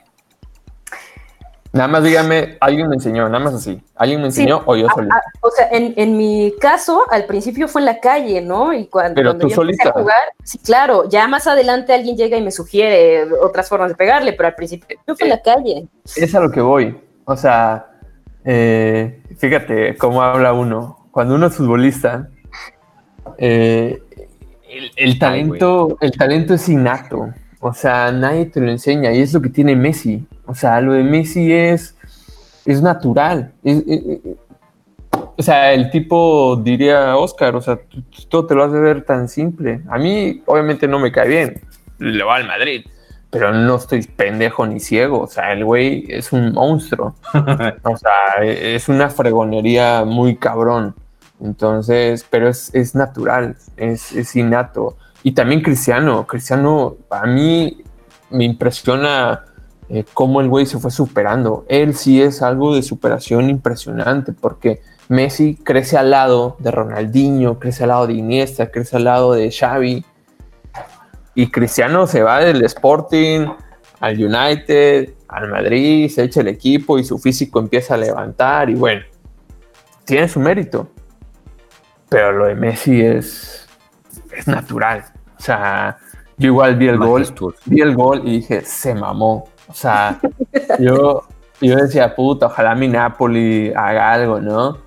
Nada más dígame, alguien me enseñó, nada más así. ¿Alguien me enseñó o yo solito? o sea, en, mi caso, al principio fue en la calle, ¿no? Y cuando, Pero tú yo solita. a jugar, sí, claro, ya más adelante alguien llega y me sugiere otras formas de pegarle, pero al principio fue en la calle. Es a lo que voy. O sea, eh, fíjate cómo habla uno. Cuando uno es futbolista, eh, el, talento, el talento es innato. O sea, nadie te lo enseña y es lo que tiene Messi. O sea, lo de Messi es, es natural. o sea, el tipo diría, Oscar, o sea, todo te lo hace ver tan simple. A mí, obviamente, no me cae bien. Le va al Madrid, pero no estoy pendejo ni ciego. O sea, el güey es un monstruo. o sea, es una fregonería muy cabrón. Entonces, pero es, es natural, es, es innato. Y también Cristiano, Cristiano a mí me impresiona eh, cómo el güey se fue superando. Él sí es algo de superación impresionante porque Messi crece al lado de Ronaldinho, crece al lado de Iniesta, crece al lado de Xavi. Y Cristiano se va del Sporting al United, al Madrid, se echa el equipo y su físico empieza a levantar y bueno, tiene su mérito. Pero lo de Messi es, es natural. O sea, yo igual vi el gol, vi el gol y dije, se mamó. O sea, yo, yo decía, puta, ojalá mi Napoli haga algo, ¿no?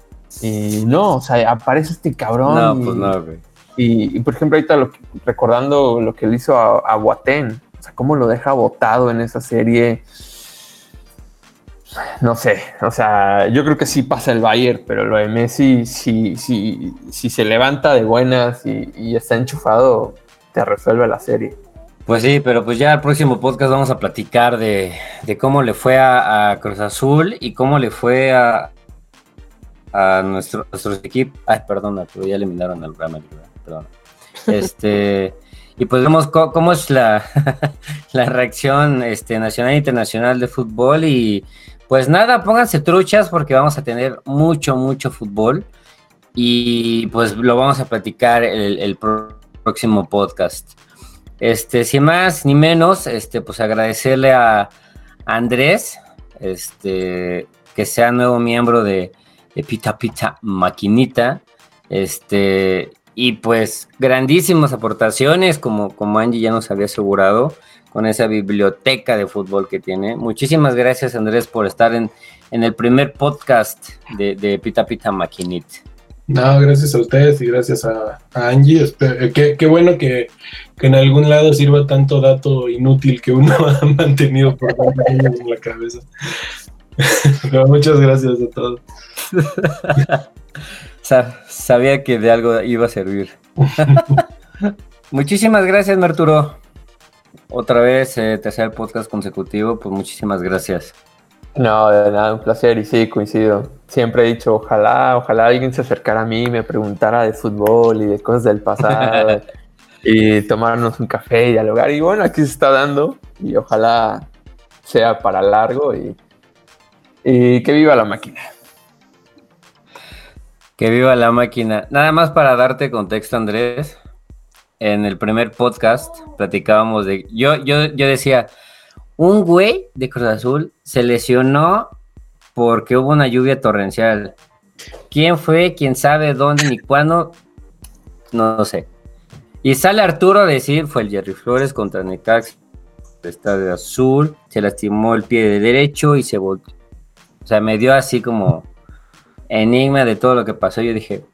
Y no, o sea, aparece este cabrón. No, y, pues no, güey. Y, por ejemplo, ahorita lo recordando lo que le hizo a, a o sea, cómo lo deja botado en esa serie. No sé, o sea, yo creo que sí pasa el Bayern, pero lo de Messi, si, si, si se levanta de buenas y, y está enchufado, te resuelve la serie. Pues sí, pero pues ya el próximo podcast vamos a platicar de, cómo le fue a, Cruz Azul y cómo le fue a, a nuestro, nuestros equipos. Ay, perdón, pero ya eliminaron al Real perdón. Este, y pues vemos cómo, es la, la reacción este, nacional e internacional de fútbol. Y pues nada, pónganse truchas porque vamos a tener mucho, mucho fútbol. Y pues lo vamos a platicar el, el próximo podcast. Este, sin más ni menos, este, pues agradecerle a Andrés, este, que sea nuevo miembro de, Pita Pita Maquinita, este, y pues grandísimas aportaciones, como, como Angie ya nos había asegurado, con esa biblioteca de fútbol que tiene. Muchísimas gracias, Andrés, por estar en, en el primer podcast de, de Pita Pita Maquinita. No, gracias a ustedes y gracias a, Angie. Eh, qué, bueno que, en algún lado sirva tanto dato inútil que uno ha mantenido por años en la cabeza. Pero muchas gracias a todos. Sabía que de algo iba a servir. muchísimas gracias, Merturo. Otra vez, eh, tercer podcast consecutivo, pues muchísimas gracias. No, de nada, un placer y sí, coincido. Siempre he dicho, ojalá, ojalá alguien se acercara a mí y me preguntara de fútbol y de cosas del pasado y tomarnos un café y dialogar. Y bueno, aquí se está dando y ojalá sea para largo y, y que viva la máquina. Que viva la máquina. Nada más para darte contexto, Andrés. En el primer podcast platicábamos de. Yo, yo, yo decía, un güey de Cruz Azul se lesionó porque hubo una lluvia torrencial. ¿Quién fue? ¿Quién sabe dónde ni cuándo? No, sé. Y sale Arturo a decir, fue el Jerry Flores contra Necax, está de azul, se lastimó el pie de derecho y se volvió. O sea, me dio así como enigma de todo lo que pasó. Yo dije,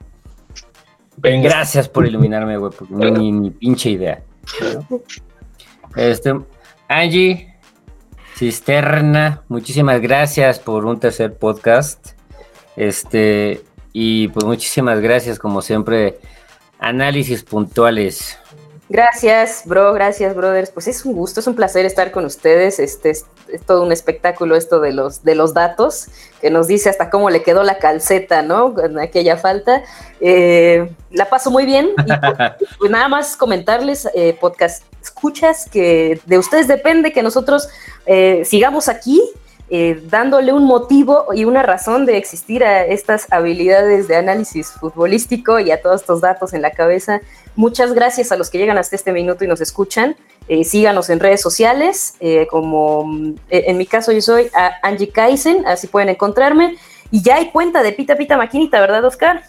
gracias por iluminarme, güey, porque ni, ni pinche idea. Este, Angie, Cisterna, muchísimas gracias por un tercer podcast. Este, y pues muchísimas gracias, como siempre, análisis puntuales. Gracias, bro, gracias, brothers. Pues es un gusto, es un placer estar con ustedes. Este es, todo un espectáculo esto de los, de los datos, que nos dice hasta cómo le quedó la calceta, ¿no? En aquella falta. Eh, la paso muy bien. Y pues, pues nada más comentarles, eh, podcast escuchas, que de ustedes depende que nosotros eh, sigamos aquí eh, dándole un motivo y una razón de existir a estas habilidades de análisis futbolístico y a todos estos datos en la cabeza. Muchas gracias a los que llegan hasta este minuto y nos escuchan. Eh, síganos en redes sociales, eh, como en mi caso yo soy Angie Kaisen, así pueden encontrarme. Y ya hay cuenta de Pita Pita Maquinita, ¿verdad, Oscar?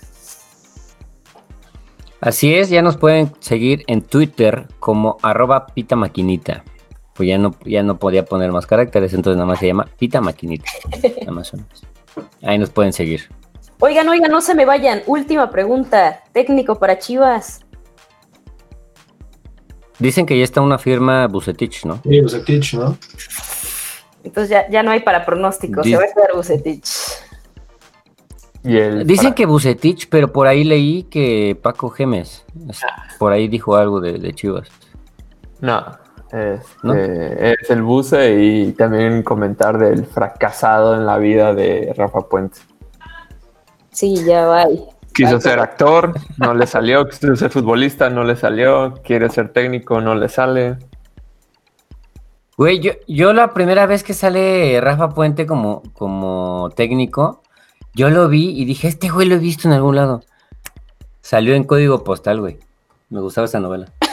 Así es, ya nos pueden seguir en Twitter como arroba Pita Maquinita. Pues ya no, ya no podía poner más caracteres, entonces nada más se llama Pita Maquinita. Ahí nos pueden seguir. Oigan, oigan, no se me vayan. Última pregunta. Técnico para Chivas. Dicen que ya está una firma Bucetich, ¿no? Sí, Bucetich, ¿no? Entonces ya, no hay para pronóstico, se va a quedar Bucetich. Dicen que Bucetich, pero por ahí leí que Paco Gemes. Por ahí dijo algo de, Chivas. No, este, es el Buce y también comentar del fracasado en la vida de Rafa Puente. Sí, ya va. Quiso ser actor, no le salió. Quiso ser futbolista, no le salió. Quiere ser técnico, no le sale. Güey, yo, yo la primera vez que sale Rafa Puente como, como técnico, yo lo vi y dije, este güey lo he visto en algún lado. Salió en código postal, güey. Me gustaba esa novela.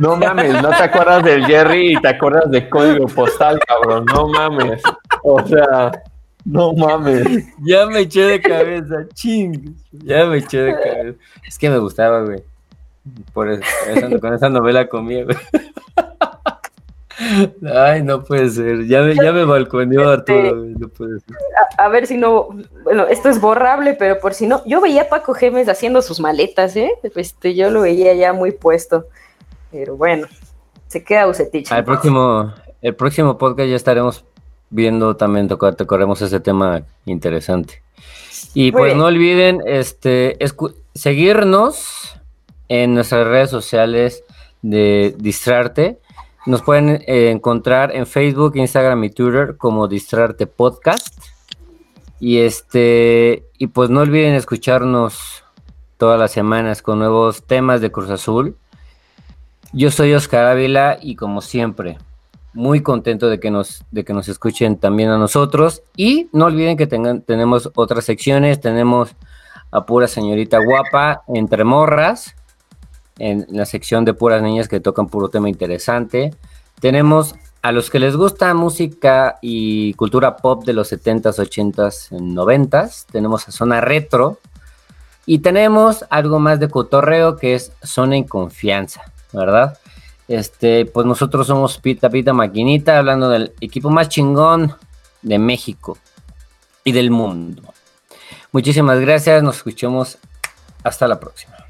No mames, no te acuerdas del Jerry y te acuerdas de código postal, cabrón. No mames. O sea, no mames. Ya me eché de cabeza, ching. Ya me eché de cabeza. Es que me gustaba, güey. Por eso, con esa novela comía, güey. Ay, no puede ser. Ya me, ya me balconeó este, Arturo. No puede ser. A, ver si no. Bueno, esto es borrable, pero por si no. Yo veía a Paco Gemes haciendo sus maletas, ¿eh? Este, yo lo veía ya muy puesto. Pero bueno, se queda Ucetich. El próximo, el próximo podcast ya estaremos viendo también, tocaremos ese tema interesante. Y pues no olviden este, seguirnos en nuestras redes sociales de Distrarte nos pueden eh, encontrar en Facebook, Instagram y Twitter como Distrarte Podcast. Y este, y pues no olviden escucharnos todas las semanas con nuevos temas de Cruz Azul. Yo soy Oscar Ávila y como siempre, muy contento de que nos, de que nos escuchen también a nosotros. Y no olviden que tengan, tenemos otras secciones, tenemos a pura señorita guapa, entre morras, en la sección de puras niñas que tocan puro tema interesante. Tenemos a los que les gusta música y cultura pop de los 70s, 80s, 90s. Tenemos a Zona Retro. Y tenemos algo más de cotorreo que es Zona en Confianza, ¿verdad? Este, pues nosotros somos Pita Pita Maquinita, hablando del equipo más chingón de México y del mundo. Muchísimas gracias, nos escuchamos hasta la próxima.